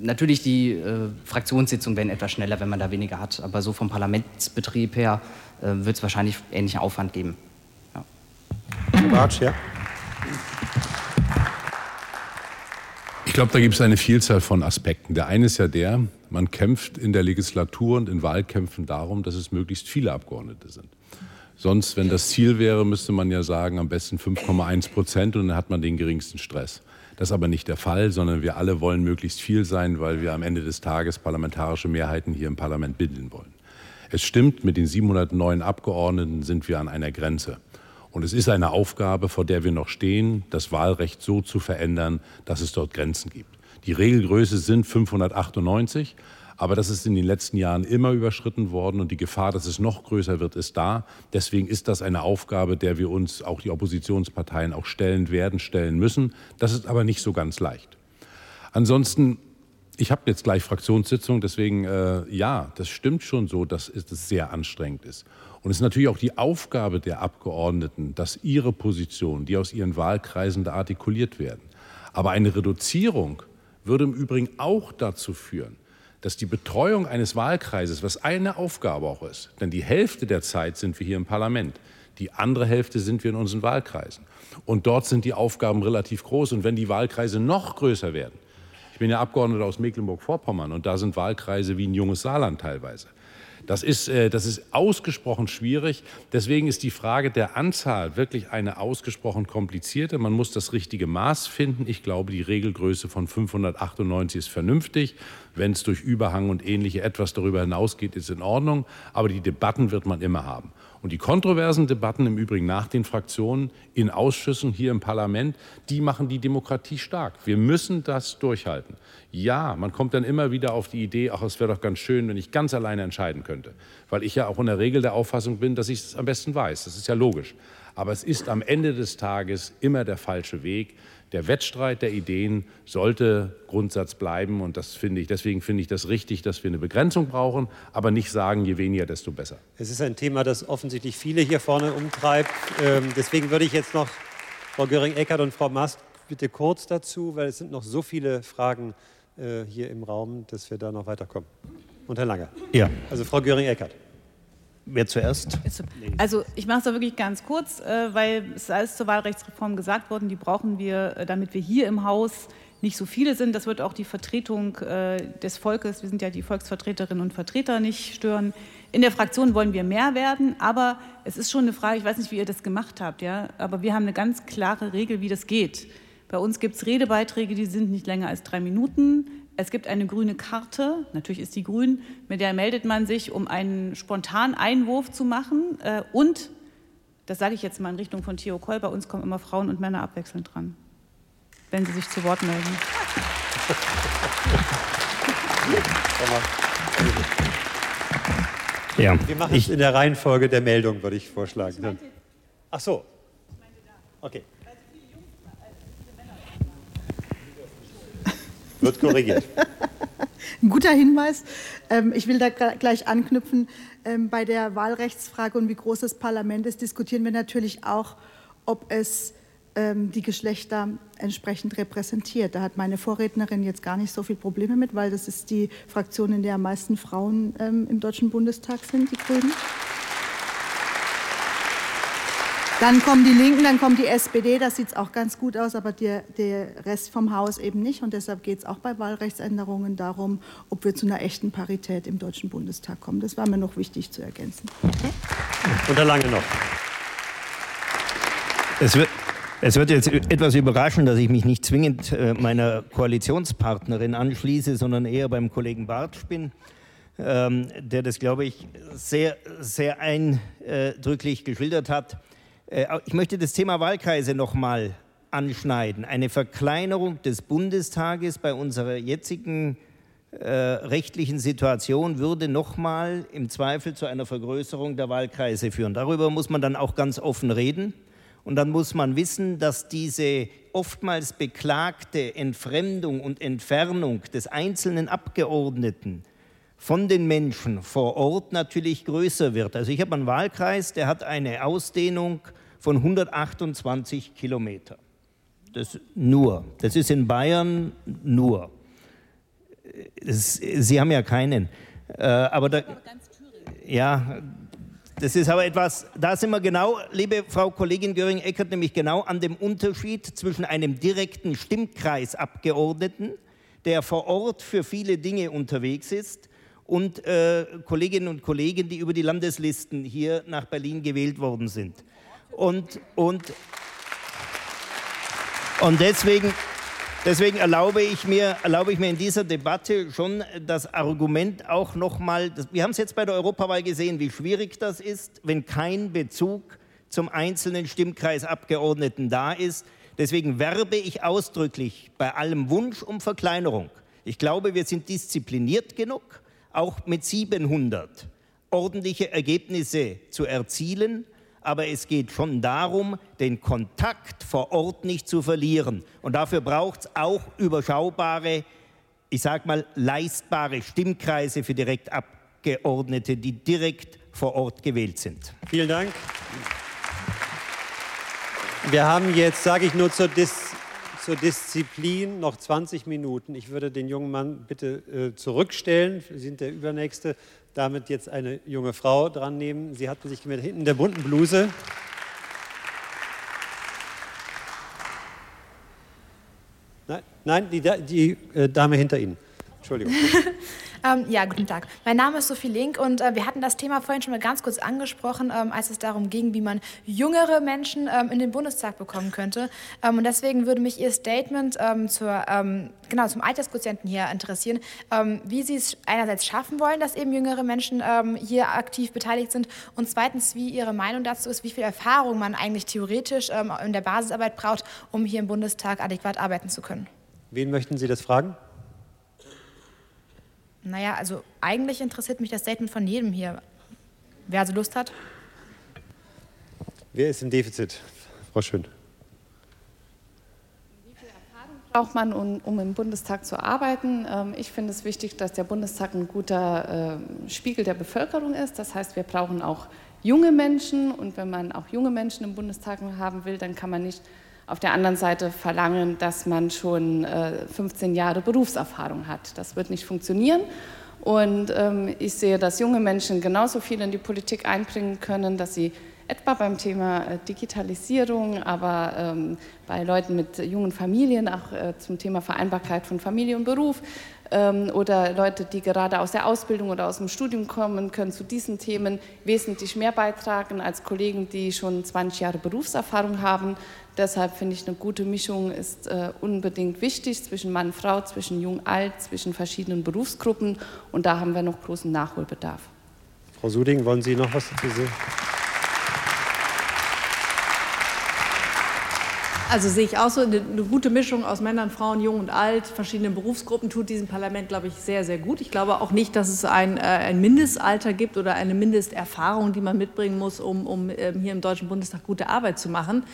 natürlich die äh, Fraktionssitzungen werden etwas schneller, wenn man da weniger hat, aber so vom Parlamentsbetrieb her äh, wird es wahrscheinlich ähnlichen Aufwand geben. Ja. Bartsch, ja. Ich glaube, da gibt es eine Vielzahl von Aspekten. Der eine ist ja der, man kämpft in der Legislatur und in Wahlkämpfen darum, dass es möglichst viele Abgeordnete sind. Sonst, wenn das Ziel wäre, müsste man ja sagen, am besten 5,1 Prozent und dann hat man den geringsten Stress. Das ist aber nicht der Fall, sondern wir alle wollen möglichst viel sein, weil wir am Ende des Tages parlamentarische Mehrheiten hier im Parlament bilden wollen. Es stimmt, mit den 709 Abgeordneten sind wir an einer Grenze. Und es ist eine Aufgabe, vor der wir noch stehen, das Wahlrecht so zu verändern, dass es dort Grenzen gibt. Die Regelgröße sind 598. Aber das ist in den letzten Jahren immer überschritten worden und die Gefahr, dass es noch größer wird, ist da. Deswegen ist das eine Aufgabe, der wir uns auch die Oppositionsparteien auch stellen werden, stellen müssen. Das ist aber nicht so ganz leicht. Ansonsten ich habe jetzt gleich Fraktionssitzung, deswegen äh, ja, das stimmt schon so, dass es sehr anstrengend ist. Und es ist natürlich auch die Aufgabe der Abgeordneten, dass ihre Positionen, die aus ihren Wahlkreisen da artikuliert werden. Aber eine Reduzierung würde im Übrigen auch dazu führen, dass die Betreuung eines Wahlkreises, was eine Aufgabe auch ist, denn die Hälfte der Zeit sind wir hier im Parlament, die andere Hälfte sind wir in unseren Wahlkreisen. Und dort sind die Aufgaben relativ groß. Und wenn die Wahlkreise noch größer werden, ich bin ja Abgeordneter aus Mecklenburg-Vorpommern und da sind Wahlkreise wie ein junges Saarland teilweise. Das ist, äh, das ist ausgesprochen schwierig. Deswegen ist die Frage der Anzahl wirklich eine ausgesprochen komplizierte. Man muss das richtige Maß finden. Ich glaube, die Regelgröße von 598 ist vernünftig. Wenn es durch Überhang und ähnliche etwas darüber hinausgeht, ist in Ordnung. Aber die Debatten wird man immer haben. Und die kontroversen Debatten im Übrigen nach den Fraktionen in Ausschüssen hier im Parlament, die machen die Demokratie stark. Wir müssen das durchhalten. Ja, man kommt dann immer wieder auf die Idee, ach, es wäre doch ganz schön, wenn ich ganz alleine entscheiden könnte. Weil ich ja auch in der Regel der Auffassung bin, dass ich es am besten weiß. Das ist ja logisch. Aber es ist am Ende des Tages immer der falsche Weg der Wettstreit der Ideen sollte Grundsatz bleiben. Und das finde ich, deswegen finde ich das richtig, dass wir eine Begrenzung brauchen, aber nicht sagen, je weniger, desto besser. Es ist ein Thema, das offensichtlich viele hier vorne umtreibt. Ähm, deswegen würde ich jetzt noch Frau Göring-Eckert und Frau Mast bitte kurz dazu, weil es sind noch so viele Fragen äh, hier im Raum, dass wir da noch weiterkommen. Und Herr Lange. Ja. Also Frau Göring-Eckert. Wer zuerst? Also ich mache es da wirklich ganz kurz, äh, weil es alles zur Wahlrechtsreform gesagt worden. Die brauchen wir, äh, damit wir hier im Haus nicht so viele sind. Das wird auch die Vertretung äh, des Volkes, wir sind ja die Volksvertreterinnen und Vertreter, nicht stören. In der Fraktion wollen wir mehr werden, aber es ist schon eine Frage, ich weiß nicht, wie ihr das gemacht habt, ja, aber wir haben eine ganz klare Regel, wie das geht. Bei uns gibt es Redebeiträge, die sind nicht länger als drei Minuten. Es gibt eine grüne Karte, natürlich ist die grün, mit der meldet man sich, um einen spontanen Einwurf zu machen. Äh, und, das sage ich jetzt mal in Richtung von Theo Koll, bei uns kommen immer Frauen und Männer abwechselnd dran, wenn sie sich zu Wort melden. Ja, Wir machen es in der Reihenfolge der Meldung, würde ich vorschlagen. Ach so. Okay. Wird korrigiert. Ein guter Hinweis. Ähm, ich will da gleich anknüpfen. Ähm, bei der Wahlrechtsfrage und wie groß das Parlament ist, diskutieren wir natürlich auch, ob es ähm, die Geschlechter entsprechend repräsentiert. Da hat meine Vorrednerin jetzt gar nicht so viele Probleme mit, weil das ist die Fraktion, in der am meisten Frauen im Deutschen Bundestag sind, die Grünen. Dann kommen die Linken, dann kommt die SPD, das sieht auch ganz gut aus, aber der, der Rest vom Haus eben nicht. Und deshalb geht es auch bei Wahlrechtsänderungen darum, ob wir zu einer echten Parität im Deutschen Bundestag kommen. Das war mir noch wichtig zu ergänzen. Und Herr Lange noch. Es wird, es wird jetzt etwas überraschen, dass ich mich nicht zwingend äh, meiner Koalitionspartnerin anschließe, sondern eher beim Kollegen Bartsch bin. Ähm, der das, glaube ich, sehr, sehr eindrücklich geschildert hat. Äh, ich möchte das Thema Wahlkreise noch mal anschneiden. Eine Verkleinerung des Bundestages bei unserer jetzigen äh, rechtlichen Situation würde noch mal im Zweifel zu einer Vergrößerung der Wahlkreise führen. Darüber muss man dann auch ganz offen reden. Und dann muss man wissen, dass diese oftmals beklagte Entfremdung und Entfernung des einzelnen Abgeordneten von den Menschen vor Ort natürlich größer wird. Also ich habe einen Wahlkreis, der hat eine Ausdehnung von 128 Kilometer. Das nur. Das ist in Bayern nur. Sie haben ja keinen. Äh, aber da, ja, das ist aber etwas, da sind wir genau, liebe Frau Kollegin Göring-Eckert, nämlich genau an dem Unterschied zwischen einem direkten Stimmkreisabgeordneten, der vor Ort für viele Dinge unterwegs ist, und äh, Kolleginnen und Kollegen, die über die Landeslisten hier nach Berlin gewählt worden sind. Und, und, und deswegen, deswegen erlaube, ich mir, erlaube ich mir in dieser Debatte schon das Argument auch nochmal, wir haben es jetzt bei der Europawahl gesehen, wie schwierig das ist, wenn kein Bezug zum einzelnen Stimmkreisabgeordneten da ist. Deswegen werbe ich ausdrücklich bei allem Wunsch um Verkleinerung. Ich glaube, wir sind diszipliniert genug, auch mit 700 ordentliche Ergebnisse zu erzielen. Aber es geht schon darum, den Kontakt vor Ort nicht zu verlieren. Und dafür braucht es auch überschaubare, ich sage mal, leistbare Stimmkreise für Direktabgeordnete, die direkt vor Ort gewählt sind. Vielen Dank. Wir haben jetzt, sage ich nur zur, Dis zur, Disziplin, noch 20 Minuten. Ich würde den jungen Mann bitte äh, zurückstellen. Sie sind der Übernächste. Damit jetzt eine junge Frau dran nehmen. Sie hatten sich gemeldet hinten der bunten Bluse. Nein, nein die, die äh, Dame hinter Ihnen. Entschuldigung. Ähm, ja, guten Tag. Mein Name ist Sophie Link und äh, wir hatten das Thema vorhin schon mal ganz kurz angesprochen, ähm, als es darum ging, wie man jüngere Menschen ähm, in den Bundestag bekommen könnte. Ähm, und deswegen würde mich Ihr Statement ähm, zur, ähm, genau, zum Altersquotienten hier interessieren, wie Sie es einerseits schaffen wollen, dass eben jüngere Menschen hier aktiv beteiligt sind und zweitens, wie Ihre Meinung dazu ist, wie viel Erfahrung man eigentlich theoretisch in der Basisarbeit braucht, um hier im Bundestag adäquat arbeiten zu können. Wen möchten Sie das fragen? Naja, also eigentlich interessiert mich das Statement von jedem hier. Wer also Lust hat? Wer ist im Defizit? Frau Schön. braucht man, um, um, im Bundestag zu arbeiten. Ähm, ich finde es wichtig, dass der Bundestag ein guter äh, Spiegel der Bevölkerung ist. Das heißt, wir brauchen auch junge Menschen. Und wenn man auch junge Menschen im Bundestag haben will, dann kann man nicht auf der anderen Seite verlangen, dass man schon äh, 15 Jahre Berufserfahrung hat. Das wird nicht funktionieren. Und ähm, ich sehe, dass junge Menschen genauso viel in die Politik einbringen können, dass sie etwa beim Thema äh, Digitalisierung, aber ähm, bei Leuten mit jungen Familien, auch äh, zum Thema Vereinbarkeit von Familie und Beruf, ähm, oder Leute, die gerade aus der Ausbildung oder aus dem Studium kommen, können zu diesen Themen wesentlich mehr beitragen als Kollegen, die schon 20 Jahre Berufserfahrung haben. Deshalb finde ich, eine gute Mischung ist äh, unbedingt wichtig zwischen Mann und Frau, zwischen Jung, Alt, zwischen verschiedenen Berufsgruppen. Und da haben wir noch großen Nachholbedarf. Frau Suding, wollen Sie noch was dazu sagen? Also sehe ich auch so, eine, eine, gute Mischung aus Männern, Frauen, Jung und Alt, verschiedenen Berufsgruppen tut diesem Parlament, glaube ich, sehr, sehr gut. Ich glaube auch nicht, dass es ein, äh, ein Mindestalter gibt oder eine Mindesterfahrung, die man mitbringen muss, um, um ähm, hier im Deutschen Bundestag gute Arbeit zu machen.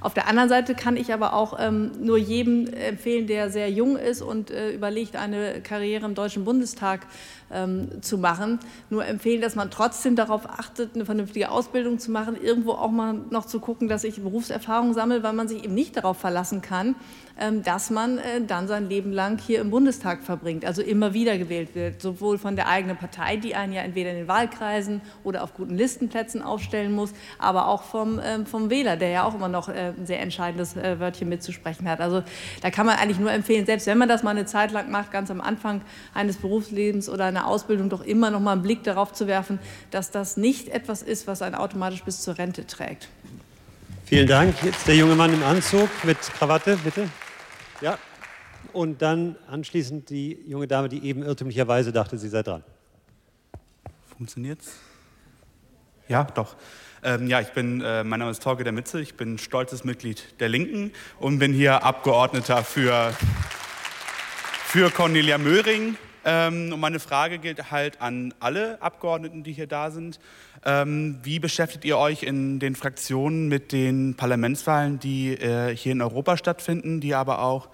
Auf der anderen Seite kann ich aber auch ähm, nur jedem empfehlen, der sehr jung ist und äh, überlegt, eine Karriere im Deutschen Bundestag ähm, zu machen. Nur empfehlen, dass man trotzdem darauf achtet, eine vernünftige Ausbildung zu machen, irgendwo auch mal noch zu gucken, dass ich Berufserfahrung sammle, weil man sich eben nicht darauf verlassen kann, ähm, dass man äh, dann sein Leben lang hier im Bundestag verbringt, also immer wieder gewählt wird, sowohl von der eigenen Partei, die einen ja entweder in den Wahlkreisen oder auf guten Listenplätzen aufstellen muss, aber auch vom, ähm, vom Wähler, der ja auch immer noch äh, ein sehr entscheidendes äh, Wörtchen mitzusprechen hat. Also da kann man eigentlich nur empfehlen, selbst wenn man das mal eine Zeit lang macht, ganz am Anfang eines Berufslebens oder einer Ausbildung, doch immer noch mal einen Blick darauf zu werfen, dass das nicht etwas ist, was einen automatisch bis zur Rente trägt. Vielen Dank. Jetzt der junge Mann im Anzug mit Krawatte, bitte. Ja. Und dann anschließend die junge Dame, die eben irrtümlicherweise dachte, sie sei dran. Funktioniert's? Ja, doch. Ähm, ja, ich bin, äh, mein Name ist Torge der Mitze, ich bin stolzes Mitglied der Linken und bin hier Abgeordneter für, für Cornelia Möhring. Ähm, und meine Frage gilt halt an alle Abgeordneten, die hier da sind. Ähm, wie beschäftigt ihr euch in den Fraktionen mit den Parlamentswahlen, die äh, hier in Europa stattfinden, die aber auch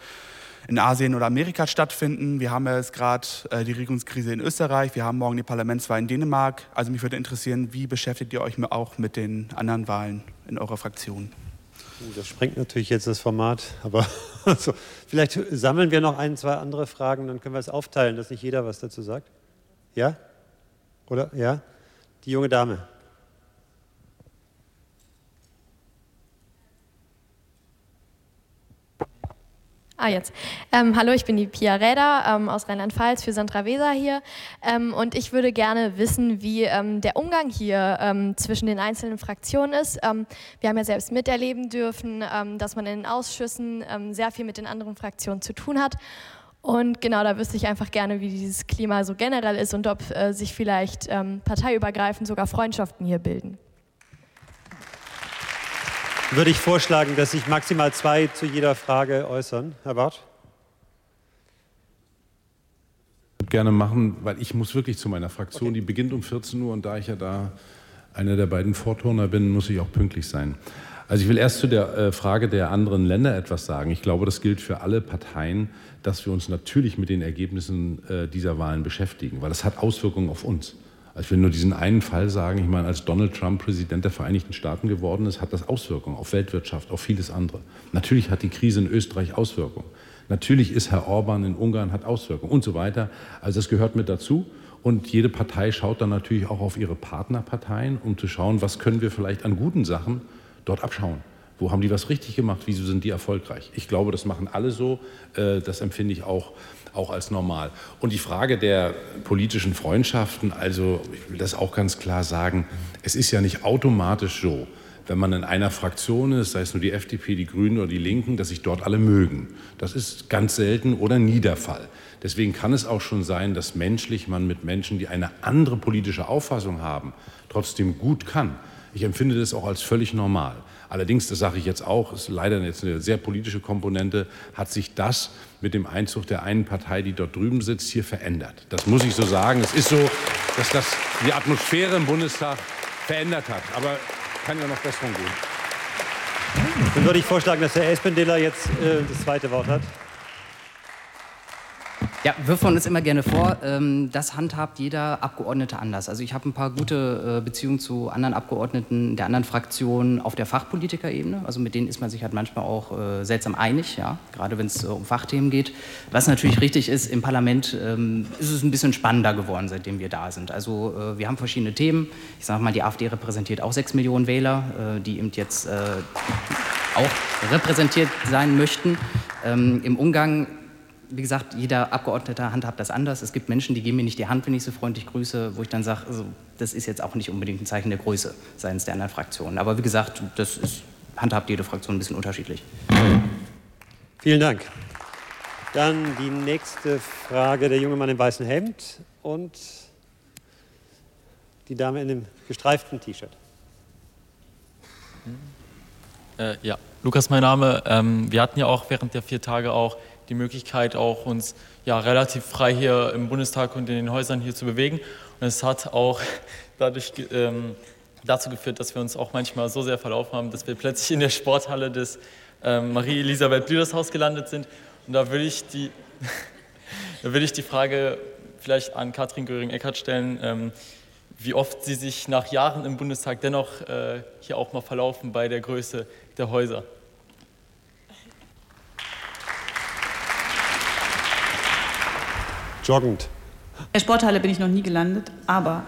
in Asien oder Amerika stattfinden? Wir haben ja jetzt gerade äh, die Regierungskrise in Österreich, wir haben morgen die Parlamentswahl in Dänemark. Also mich würde interessieren, wie beschäftigt ihr euch auch mit den anderen Wahlen in eurer Fraktion? Das sprengt natürlich jetzt das Format, aber also, vielleicht sammeln wir noch ein, zwei andere Fragen, dann können wir es aufteilen, dass nicht jeder was dazu sagt. Ja? Oder? Ja? Die junge Dame. Ah, jetzt. Ähm, hallo, ich bin die Pia Räder ähm, aus Rheinland-Pfalz für Sandra Weser hier. Ähm, und ich würde gerne wissen, wie ähm, der Umgang hier ähm, zwischen den einzelnen Fraktionen ist. Ähm, wir haben ja selbst miterleben dürfen, dass man in den Ausschüssen sehr viel mit den anderen Fraktionen zu tun hat. Und genau, da wüsste ich einfach gerne, wie dieses Klima so generell ist und ob äh, sich vielleicht parteiübergreifend sogar Freundschaften hier bilden. Würde ich vorschlagen, dass sich maximal zwei zu jeder Frage äußern. Herr Barth? gerne machen, weil ich muss wirklich zu meiner Fraktion, okay. die beginnt um 14 Uhr und da ich ja da einer der beiden Vorturner bin, muss ich auch pünktlich sein. Also ich will erst zu der äh, Frage der anderen Länder etwas sagen. Ich glaube, das gilt für alle Parteien, dass wir uns natürlich mit den Ergebnissen äh, dieser Wahlen beschäftigen, weil das hat Auswirkungen auf uns. Also ich will nur diesen einen Fall sagen, ich meine, als Donald Trump Präsident der Vereinigten Staaten geworden ist, hat das Auswirkungen auf Weltwirtschaft, auf vieles andere. Natürlich hat die Krise in Österreich Auswirkungen. Natürlich ist Herr Orban in Ungarn, hat Auswirkungen und so weiter. Also das gehört mit dazu. Und jede Partei schaut dann natürlich auch auf ihre Partnerparteien, um zu schauen, was können wir vielleicht an guten Sachen dort abschauen. Wo haben die was richtig gemacht? Wieso sind die erfolgreich? Ich glaube, das machen alle so. Äh, das empfinde ich auch, auch als normal. Und die Frage der politischen Freundschaften, also ich will das auch ganz klar sagen, es ist ja nicht automatisch so, wenn man in einer Fraktion ist, sei es nur die FDP, die Grünen oder die Linken, dass sich dort alle mögen. Das ist ganz selten oder nie der Fall. Deswegen kann es auch schon sein, dass menschlich man mit Menschen, die eine andere politische Auffassung haben, trotzdem gut kann. Ich empfinde das auch als völlig normal. Allerdings, das sage ich jetzt auch, ist leider jetzt eine sehr politische Komponente, hat sich das mit dem Einzug der einen Partei, die dort drüben sitzt, hier verändert. Das muss ich so sagen. Es ist so, dass das die Atmosphäre im Bundestag verändert hat. Aber kann ja noch Besserung geben. Dann würde ich vorschlagen, dass Herr Espendiller jetzt äh, das zweite Wort hat. Ja, wirft man uns immer gerne vor, ähm, das handhabt jeder Abgeordnete anders. Also ich habe ein paar gute äh, Beziehungen zu anderen Abgeordneten der anderen Fraktionen auf der Fachpolitikerebene. Also mit denen ist man sich halt manchmal auch äh, seltsam einig, ja, gerade wenn es äh, um Fachthemen geht. Was natürlich richtig ist, im Parlament ähm, ist es ein bisschen spannender geworden, seitdem wir da sind. Also wir haben verschiedene Themen. Ich sage mal, die AfD repräsentiert auch sechs Millionen Wähler, die eben jetzt auch repräsentiert sein möchten. Ähm, Im Umgang wie gesagt, jeder Abgeordnete handhabt das anders. Es gibt Menschen, die geben mir nicht die Hand, wenn ich sie freundlich grüße, wo ich dann sage, also, das ist jetzt auch nicht unbedingt ein Zeichen der Größe seitens der anderen Fraktionen. Aber wie gesagt, das ist, handhabt jede Fraktion ein bisschen unterschiedlich. Vielen Dank. Dann die nächste Frage, der junge Mann im weißen Hemd und die Dame in dem gestreiften T-Shirt. Äh, ja, Lukas mein Name. Ähm, wir hatten ja auch während der vier Tage auch die Möglichkeit, auch uns ja, relativ frei hier im Bundestag und in den Häusern hier zu bewegen. Und es hat auch dadurch ähm, dazu geführt, dass wir uns auch manchmal so sehr verlaufen haben, dass wir plötzlich in der Sporthalle des ähm, Marie-Elisabeth Blüders Haus gelandet sind. Und da will ich die, da will ich die Frage vielleicht an Katrin Göring-Eckardt stellen, ähm, wie oft Sie sich nach Jahren im Bundestag dennoch äh, hier auch mal verlaufen bei der Größe der Häuser. Joggend. In der Sporthalle bin ich noch nie gelandet, aber,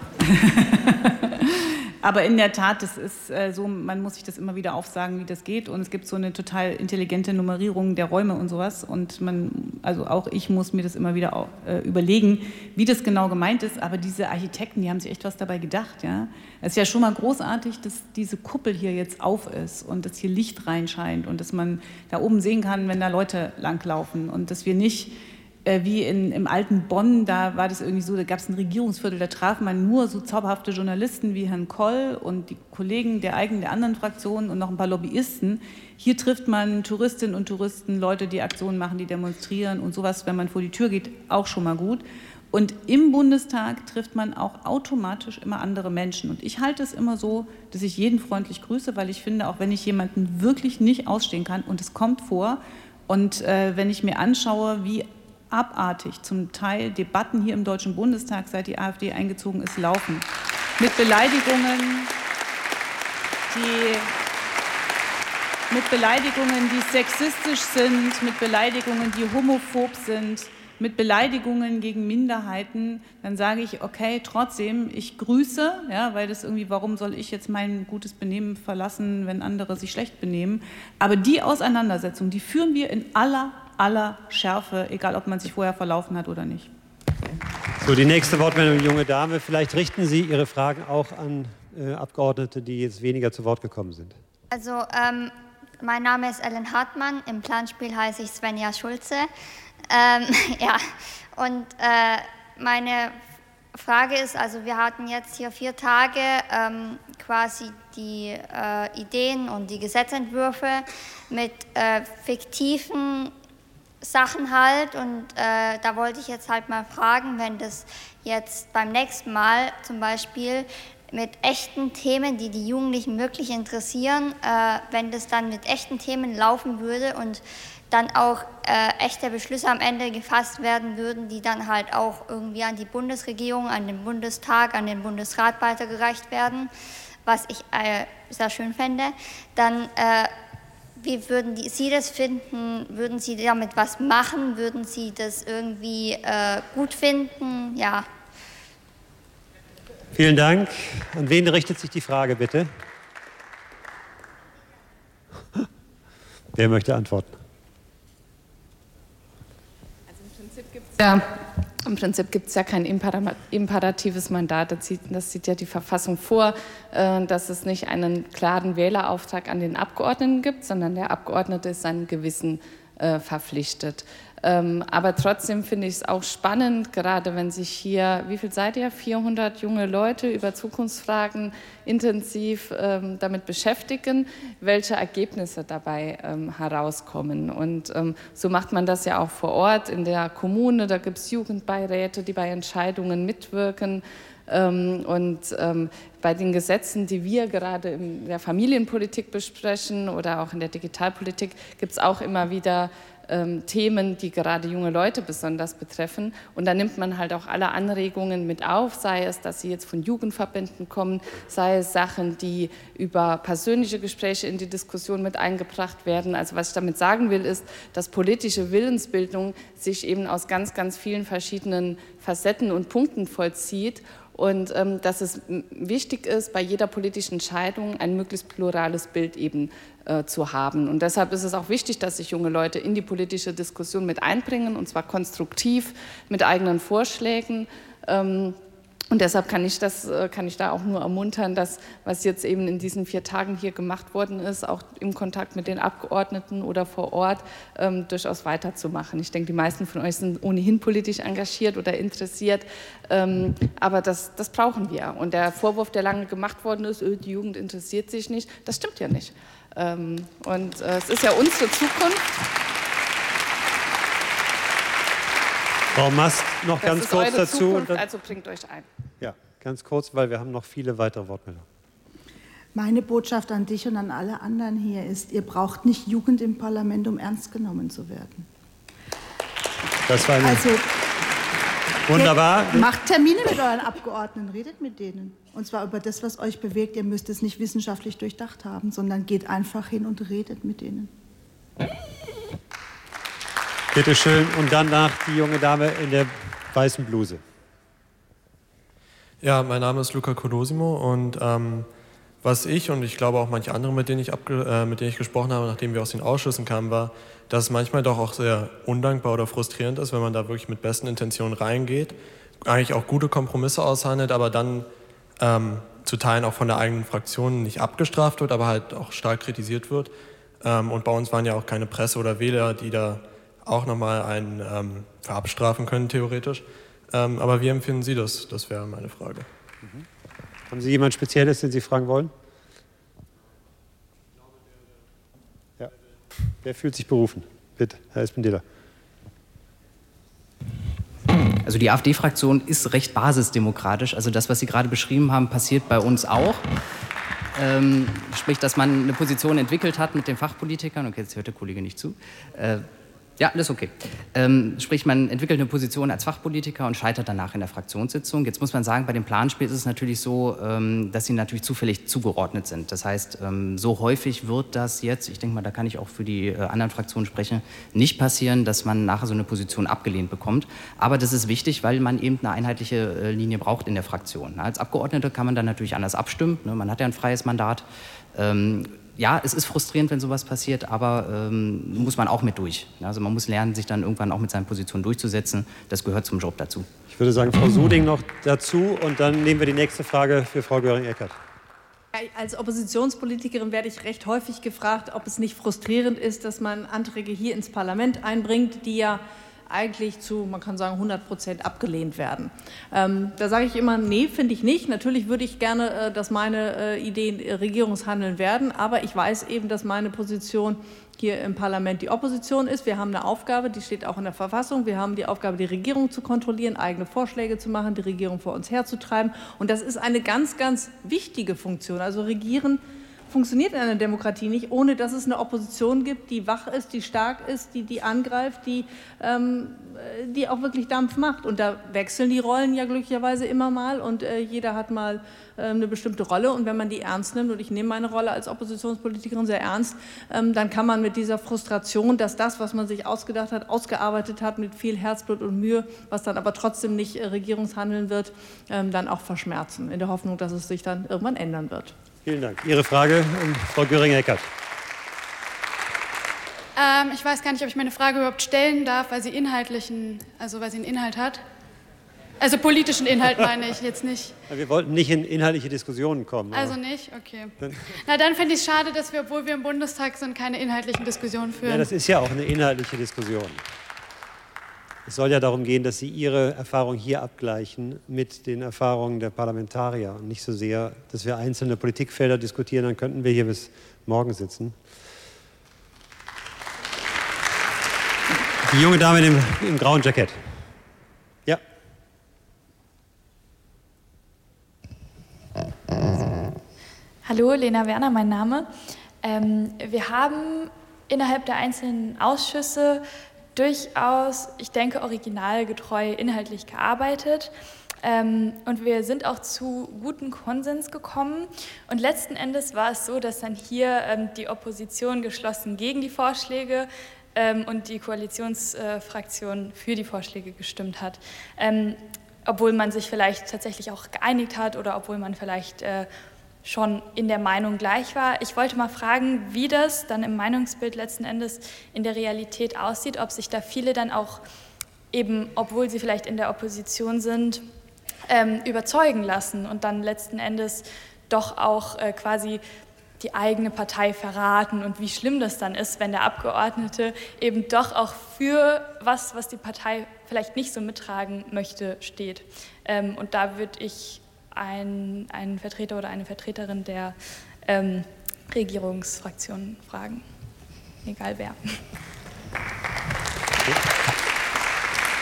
aber in der Tat, das ist äh, so, man muss sich das immer wieder aufsagen, wie das geht. Und es gibt so eine total intelligente Nummerierung der Räume und sowas. Und man, also auch ich muss mir das immer wieder auch, äh, überlegen, wie das genau gemeint ist. Aber diese Architekten, die haben sich echt was dabei gedacht. Ja? Es ist ja schon mal großartig, dass diese Kuppel hier jetzt auf ist und dass hier Licht reinscheint und dass man da oben sehen kann, wenn da Leute langlaufen und dass wir nicht wie in, im alten Bonn, da war das irgendwie so, da gab es ein Regierungsviertel, da traf man nur so zauberhafte Journalisten wie Herrn Koll und die Kollegen der eigenen, der anderen Fraktionen und noch ein paar Lobbyisten. Hier trifft man Touristinnen und Touristen, Leute, die Aktionen machen, die demonstrieren und sowas, wenn man vor die Tür geht, auch schon mal gut. Und im Bundestag trifft man auch automatisch immer andere Menschen. Und ich halte es immer so, dass ich jeden freundlich grüße, weil ich finde, auch wenn ich jemanden wirklich nicht ausstehen kann, und es kommt vor, und äh, wenn ich mir anschaue, wie abartig zum Teil Debatten hier im Deutschen Bundestag, seit die AfD eingezogen ist, laufen. Mit Beleidigungen, die mit Beleidigungen, die sexistisch sind, mit Beleidigungen, die homophob sind, mit Beleidigungen gegen Minderheiten, dann sage ich, okay, trotzdem, ich grüße, ja, weil das irgendwie, warum soll ich jetzt mein gutes Benehmen verlassen, wenn andere sich schlecht benehmen? Aber die Auseinandersetzung, die führen wir in aller aller Schärfe, egal ob man sich vorher verlaufen hat oder nicht. So, die nächste Wortmeldung, junge Dame. Vielleicht richten Sie Ihre Fragen auch an äh, Abgeordnete, die jetzt weniger zu Wort gekommen sind. Also, ähm, mein Name ist Ellen Hartmann. Im Planspiel heiße ich Svenja Schulze. Ähm, ja, und äh, meine Frage ist, also wir hatten jetzt hier vier Tage ähm, quasi die äh, Ideen und die Gesetzentwürfe mit äh, fiktiven Sachen halt. Und äh, da wollte ich jetzt halt mal fragen, wenn das jetzt beim nächsten Mal zum Beispiel mit echten Themen, die die Jugendlichen wirklich interessieren, äh, wenn das dann mit echten Themen laufen würde und dann auch äh, echte Beschlüsse am Ende gefasst werden würden, die dann halt auch irgendwie an die Bundesregierung, an den Bundestag, an den Bundesrat weitergereicht werden, was ich äh, sehr schön fände, dann äh, wie würden die, Sie das finden? Würden Sie damit was machen? Würden Sie das irgendwie äh, gut finden? Ja. Vielen Dank. An wen richtet sich die Frage bitte? Wer möchte antworten? Ja, im Prinzip gibt es ja kein imperatives Mandat. Das sieht, das sieht, ja die Verfassung vor, äh, dass es nicht einen klaren Wählerauftrag an den Abgeordneten gibt, sondern der Abgeordnete ist seinem Gewissen äh, verpflichtet. Ähm, aber trotzdem finde ich es auch spannend, gerade wenn sich hier, wie viel seid ihr? 400 junge Leute über Zukunftsfragen intensiv ähm, damit beschäftigen, welche Ergebnisse dabei ähm, herauskommen. Und ähm, so macht man das ja auch vor Ort in der Kommune. Da gibt es Jugendbeiräte, die bei Entscheidungen mitwirken. Ähm, und ähm, bei den Gesetzen, die wir gerade in der Familienpolitik besprechen oder auch in der Digitalpolitik, gibt es auch immer wieder ähm, Themen, die gerade junge Leute besonders betreffen. Und da nimmt man halt auch alle Anregungen mit auf, sei es, dass sie jetzt von Jugendverbänden kommen, sei es Sachen, die über persönliche Gespräche in die Diskussion mit eingebracht werden. Also was ich damit sagen will, ist, dass politische Willensbildung sich eben aus ganz, ganz vielen verschiedenen Facetten und Punkten vollzieht und ähm, dass es wichtig ist, bei jeder politischen Entscheidung ein möglichst plurales Bild eben äh, zu haben. Und deshalb ist es auch wichtig, dass sich junge Leute in die politische Diskussion mit einbringen, und zwar konstruktiv mit eigenen Vorschlägen. Ähm, und deshalb kann ich, das, äh, kann ich da auch nur ermuntern, dass was jetzt eben in diesen vier Tagen hier gemacht worden ist, auch im Kontakt mit den Abgeordneten oder vor Ort, ähm, durchaus weiterzumachen. Ich denke, die meisten von euch sind ohnehin politisch engagiert oder interessiert, ähm, aber das, das brauchen wir. Und der Vorwurf, der lange gemacht worden ist, öh, die Jugend interessiert sich nicht, das stimmt ja nicht. Ähm, und äh, es ist ja unsere Zukunft. Frau Mast, noch das ganz kurz dazu. Zukunft, also bringt euch ein. Ganz kurz, weil wir haben noch viele weitere Wortmeldungen. Meine Botschaft an dich und an alle anderen hier ist, ihr braucht nicht Jugend im Parlament, um ernst genommen zu werden. Das war eine also, wunderbar. Macht Termine mit euren Abgeordneten, redet mit denen. Und zwar über das, was euch bewegt. Ihr müsst es nicht wissenschaftlich durchdacht haben, sondern geht einfach hin und redet mit denen. Bitte schön. Und danach die junge Dame in der weißen Bluse. Ja, mein Name ist Luca Colosimo und ähm, was ich und ich glaube auch manche andere, mit denen, ich äh, mit denen ich gesprochen habe, nachdem wir aus den Ausschüssen kamen, war, dass es manchmal doch auch sehr undankbar oder frustrierend ist, wenn man da wirklich mit besten Intentionen reingeht, eigentlich auch gute Kompromisse aushandelt, aber dann ähm, zu Teilen auch von der eigenen Fraktion nicht abgestraft wird, aber halt auch stark kritisiert wird. Ähm, und bei uns waren ja auch keine Presse oder Wähler, die da auch nochmal einen ähm, verabstrafen können, theoretisch. Ähm, aber wie empfinden Sie das? Das wäre meine Frage. Mhm. Haben Sie jemand Spezielles, den Sie fragen wollen? Ja. Wer fühlt sich berufen? Bitte, Herr Espendela. Also die AfD-Fraktion ist recht basisdemokratisch. Also das, was Sie gerade beschrieben haben, passiert bei uns auch. Ähm, sprich, dass man eine Position entwickelt hat mit den Fachpolitikern. Okay, jetzt hört der Kollege nicht zu. Äh, ja, das ist okay. Ähm, sprich, man entwickelt eine Position als Fachpolitiker und scheitert danach in der Fraktionssitzung. Jetzt muss man sagen, bei dem Planspiel ist es natürlich so, ähm, dass sie natürlich zufällig zugeordnet sind. Das heißt, ähm, so häufig wird das jetzt, ich denke mal, da kann ich auch für die äh, anderen Fraktionen sprechen, nicht passieren, dass man nachher so eine Position abgelehnt bekommt. Aber das ist wichtig, weil man eben eine einheitliche äh, Linie braucht in der Fraktion. Als Abgeordneter kann man dann natürlich anders abstimmen. Ne? Man hat ja ein freies Mandat. Ähm, ja, es ist frustrierend, wenn sowas passiert, aber ähm, muss man auch mit durch. Also man muss lernen, sich dann irgendwann auch mit seinen Positionen durchzusetzen. Das gehört zum Job dazu. Ich würde sagen, Frau Suding noch dazu und dann nehmen wir die nächste Frage für Frau Göring-Eckert. Als Oppositionspolitikerin werde ich recht häufig gefragt, ob es nicht frustrierend ist, dass man Anträge hier ins Parlament einbringt, die ja eigentlich zu, man kann sagen, 100 Prozent abgelehnt werden. Ähm, da sage ich immer, nee, finde ich nicht. Natürlich würde ich gerne, äh, dass meine äh, Ideen äh, Regierungshandeln werden, aber ich weiß eben, dass meine Position hier im Parlament die Opposition ist. Wir haben eine Aufgabe, die steht auch in der Verfassung. Wir haben die Aufgabe, die Regierung zu kontrollieren, eigene Vorschläge zu machen, die Regierung vor uns herzutreiben. Und das ist eine ganz, ganz wichtige Funktion. Also regieren funktioniert in einer Demokratie nicht, ohne dass es eine Opposition gibt, die wach ist, die stark ist, die, die angreift, die, ähm, die auch wirklich Dampf macht. Und da wechseln die Rollen ja glücklicherweise immer mal und äh, jeder hat mal äh, eine bestimmte Rolle. Und wenn man die ernst nimmt, und ich nehme meine Rolle als Oppositionspolitikerin sehr ernst, ähm, dann kann man mit dieser Frustration, dass das, was man sich ausgedacht hat, ausgearbeitet hat mit viel Herzblut und Mühe, was dann aber trotzdem nicht äh, Regierungshandeln wird, ähm, dann auch verschmerzen, in der Hoffnung, dass es sich dann irgendwann ändern wird. Vielen Dank. Ihre Frage, Frau Göring-Eckert. Ähm, ich weiß gar nicht, ob ich meine Frage überhaupt stellen darf, weil sie inhaltlichen, also weil sie einen Inhalt hat. Also politischen Inhalt meine ich jetzt nicht. Wir wollten nicht in inhaltliche Diskussionen kommen. Also nicht? Okay. Na, dann finde ich es schade, dass wir, obwohl wir im Bundestag sind, keine inhaltlichen Diskussionen führen. Ja, das ist ja auch eine inhaltliche Diskussion. Es soll ja darum gehen, dass Sie Ihre Erfahrung hier abgleichen mit den Erfahrungen der Parlamentarier und nicht so sehr, dass wir einzelne Politikfelder diskutieren, dann könnten wir hier bis morgen sitzen. Die junge Dame im, im grauen Jackett. Ja. Hallo, Lena Werner, mein Name. Ähm, wir haben innerhalb der einzelnen Ausschüsse durchaus, ich denke, originalgetreu inhaltlich gearbeitet. Ähm, und wir sind auch zu gutem Konsens gekommen. Und letzten Endes war es so, dass dann hier ähm, die Opposition geschlossen gegen die Vorschläge ähm, und die Koalitionsfraktion äh, für die Vorschläge gestimmt hat. Ähm, obwohl man sich vielleicht tatsächlich auch geeinigt hat oder obwohl man vielleicht äh, schon in der Meinung gleich war. Ich wollte mal fragen, wie das dann im Meinungsbild letzten Endes in der Realität aussieht, ob sich da viele dann auch eben, obwohl sie vielleicht in der Opposition sind, ähm, überzeugen lassen und dann letzten Endes doch auch äh, quasi die eigene Partei verraten und wie schlimm das dann ist, wenn der Abgeordnete eben doch auch für was, was die Partei vielleicht nicht so mittragen möchte, steht. Ähm, und da würde ich ein, einen Vertreter oder eine Vertreterin der ähm, Regierungsfraktion fragen. Egal wer.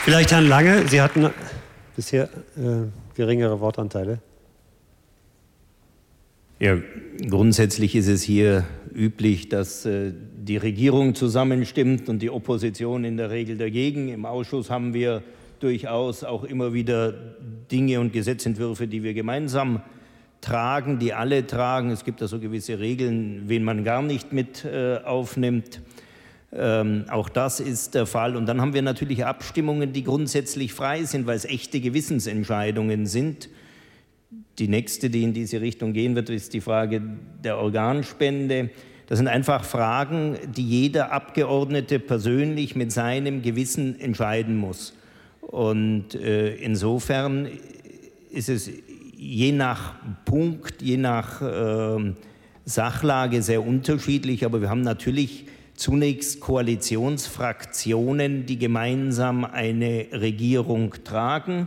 Vielleicht Herrn Lange, Sie hatten bisher äh, geringere Wortanteile. Ja, grundsätzlich ist es hier üblich, dass äh, die Regierung zusammenstimmt und die Opposition in der Regel dagegen. Im Ausschuss haben wir durchaus auch immer wieder Dinge und Gesetzentwürfe, die wir gemeinsam tragen, die alle tragen. Es gibt da so gewisse Regeln, wen man gar nicht mit äh, aufnimmt. Ähm, auch das ist der Fall. Und dann haben wir natürlich Abstimmungen, die grundsätzlich frei sind, weil es echte Gewissensentscheidungen sind. Die nächste, die in diese Richtung gehen wird, ist die Frage der Organspende. Das sind einfach Fragen, die jeder Abgeordnete persönlich mit seinem Gewissen entscheiden muss. Und äh, insofern ist es je nach Punkt, je nach äh, Sachlage sehr unterschiedlich, aber wir haben natürlich zunächst Koalitionsfraktionen, die gemeinsam eine Regierung tragen.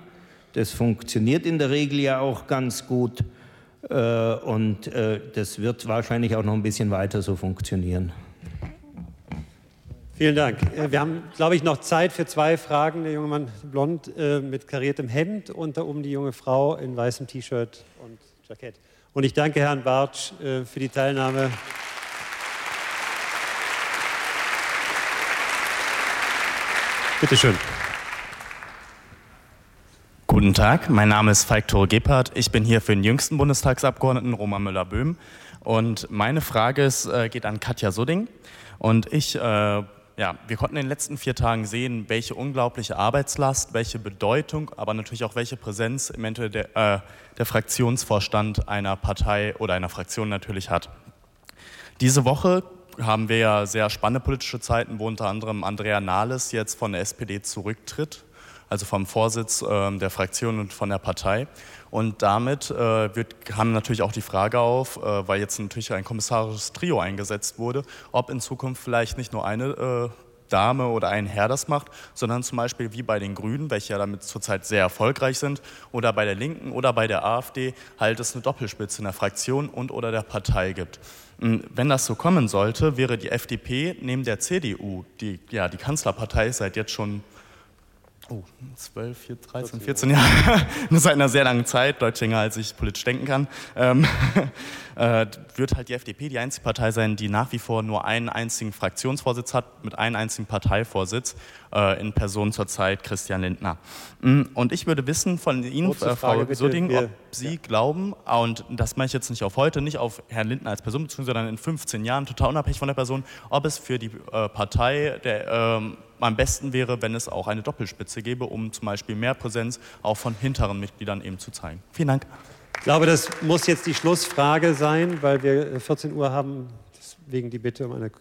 Das funktioniert in der Regel ja auch ganz gut äh, und äh, das wird wahrscheinlich auch noch ein bisschen weiter so funktionieren. Vielen Dank. Äh, wir haben, glaube ich, noch Zeit für zwei Fragen. Der junge Mann blond äh, mit kariertem Hemd und da oben die junge Frau in weißem T-Shirt und Jackett. Und ich danke Herrn Bartsch äh, für die Teilnahme. Bitte schön. Guten Tag, mein Name ist Falk Tore Gebhardt. Ich bin hier für den jüngsten Bundestagsabgeordneten Roman Müller-Böhm. Und meine Frage ist, äh, geht an Katja Sudding. Und ich äh, ja, wir konnten in den letzten vier Tagen sehen, welche unglaubliche Arbeitslast, welche Bedeutung, aber natürlich auch welche Präsenz eventuell der, äh, der Fraktionsvorstand einer Partei oder einer Fraktion natürlich hat. Diese Woche haben wir ja sehr spannende politische Zeiten, wo unter anderem Andrea Nahles jetzt von der SPD zurücktritt, also vom Vorsitz äh, der Fraktion und von der Partei. Und damit äh, wird, kam natürlich auch die Frage auf, äh, weil jetzt natürlich ein kommissarisches Trio eingesetzt wurde, ob in Zukunft vielleicht nicht nur eine äh, Dame oder ein Herr das macht, sondern zum Beispiel wie bei den Grünen, welche ja damit zurzeit sehr erfolgreich sind, oder bei der Linken oder bei der AfD halt es eine Doppelspitze in der Fraktion und oder der Partei gibt. Hm, wenn das so kommen sollte, wäre die FDP neben der CDU, die ja die Kanzlerpartei seit jetzt schon Oh, 12, 14, 13, 14 Jahre. Nur seit einer sehr langen Zeit, deutlich länger als ich politisch denken kann. Ähm, äh, wird halt die FDP die einzige Partei sein, die nach wie vor nur einen einzigen Fraktionsvorsitz hat, mit einem einzigen Parteivorsitz, äh, in Person zurzeit Christian Lindner. Mm, und ich würde wissen von Ihnen, äh, Frau Sudding, ob Sie ja. glauben, und das meine ich jetzt nicht auf heute, nicht auf Herrn Lindner als Person bezogen, sondern in 15 Jahren, total unabhängig von der Person, ob es für die äh, Partei der ähm, am besten wäre, wenn es auch eine Doppelspitze gäbe, um zum Beispiel mehr Präsenz auch von hinteren Mitgliedern eben zu zeigen. Vielen Dank. Ich glaube, das muss jetzt die Schlussfrage sein, weil wir 14 Uhr haben. Deswegen die Bitte um eine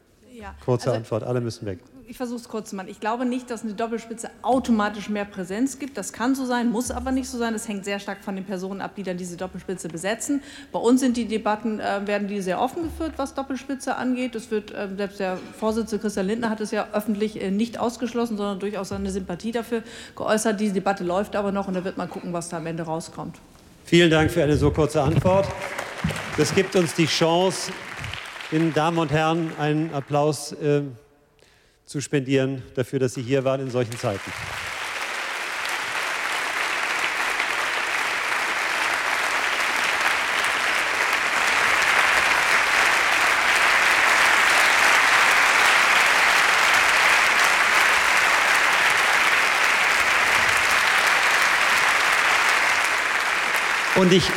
ja, kurze also, Antwort. Alle müssen weg ich versuche es kurz zu machen. Ich glaube nicht, dass eine Doppelspitze automatisch mehr Präsenz gibt. Das kann so sein, muss aber nicht so sein. Das hängt sehr stark von den Personen ab, die dann diese Doppelspitze besetzen. Bei uns sind die Debatten, äh, werden die sehr offen geführt, was Doppelspitze angeht. Es wird, äh, selbst der Vorsitzende Christian Lindner hat es ja öffentlich äh, nicht ausgeschlossen, sondern durchaus seine Sympathie dafür geäußert. Diese Debatte läuft aber noch und da wird man gucken, was da am Ende rauskommt. Vielen Dank für eine so kurze Antwort. Das gibt uns die Chance, Ihnen Damen und Herren einen Applaus äh, zu spendieren dafür, dass Sie hier waren in solchen Zeiten. Und ich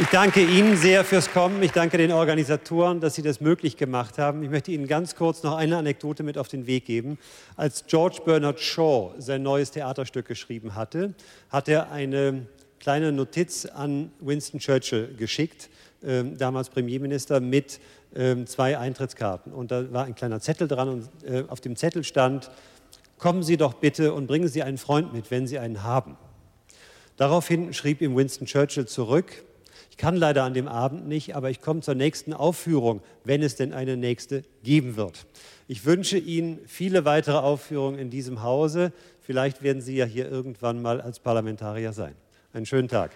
ich danke Ihnen sehr fürs Kommen. Ich danke den Organisatoren, dass Sie das möglich gemacht haben. Ich möchte Ihnen ganz kurz noch eine Anekdote mit auf den Weg geben. Als George Bernard Shaw sein neues Theaterstück geschrieben hatte, hat er eine kleine Notiz an Winston Churchill geschickt, äh, damals Premierminister, mit äh, zwei Eintrittskarten. Und da war ein kleiner Zettel dran und äh, auf dem Zettel stand, kommen Sie doch bitte und bringen Sie einen Freund mit, wenn Sie einen haben. Daraufhin schrieb ihm Winston Churchill zurück, ich kann leider an dem Abend nicht, aber ich komme zur nächsten Aufführung, wenn es denn eine nächste geben wird. Ich wünsche Ihnen viele weitere Aufführungen in diesem Hause. Vielleicht werden Sie ja hier irgendwann mal als Parlamentarier sein. Einen schönen Tag.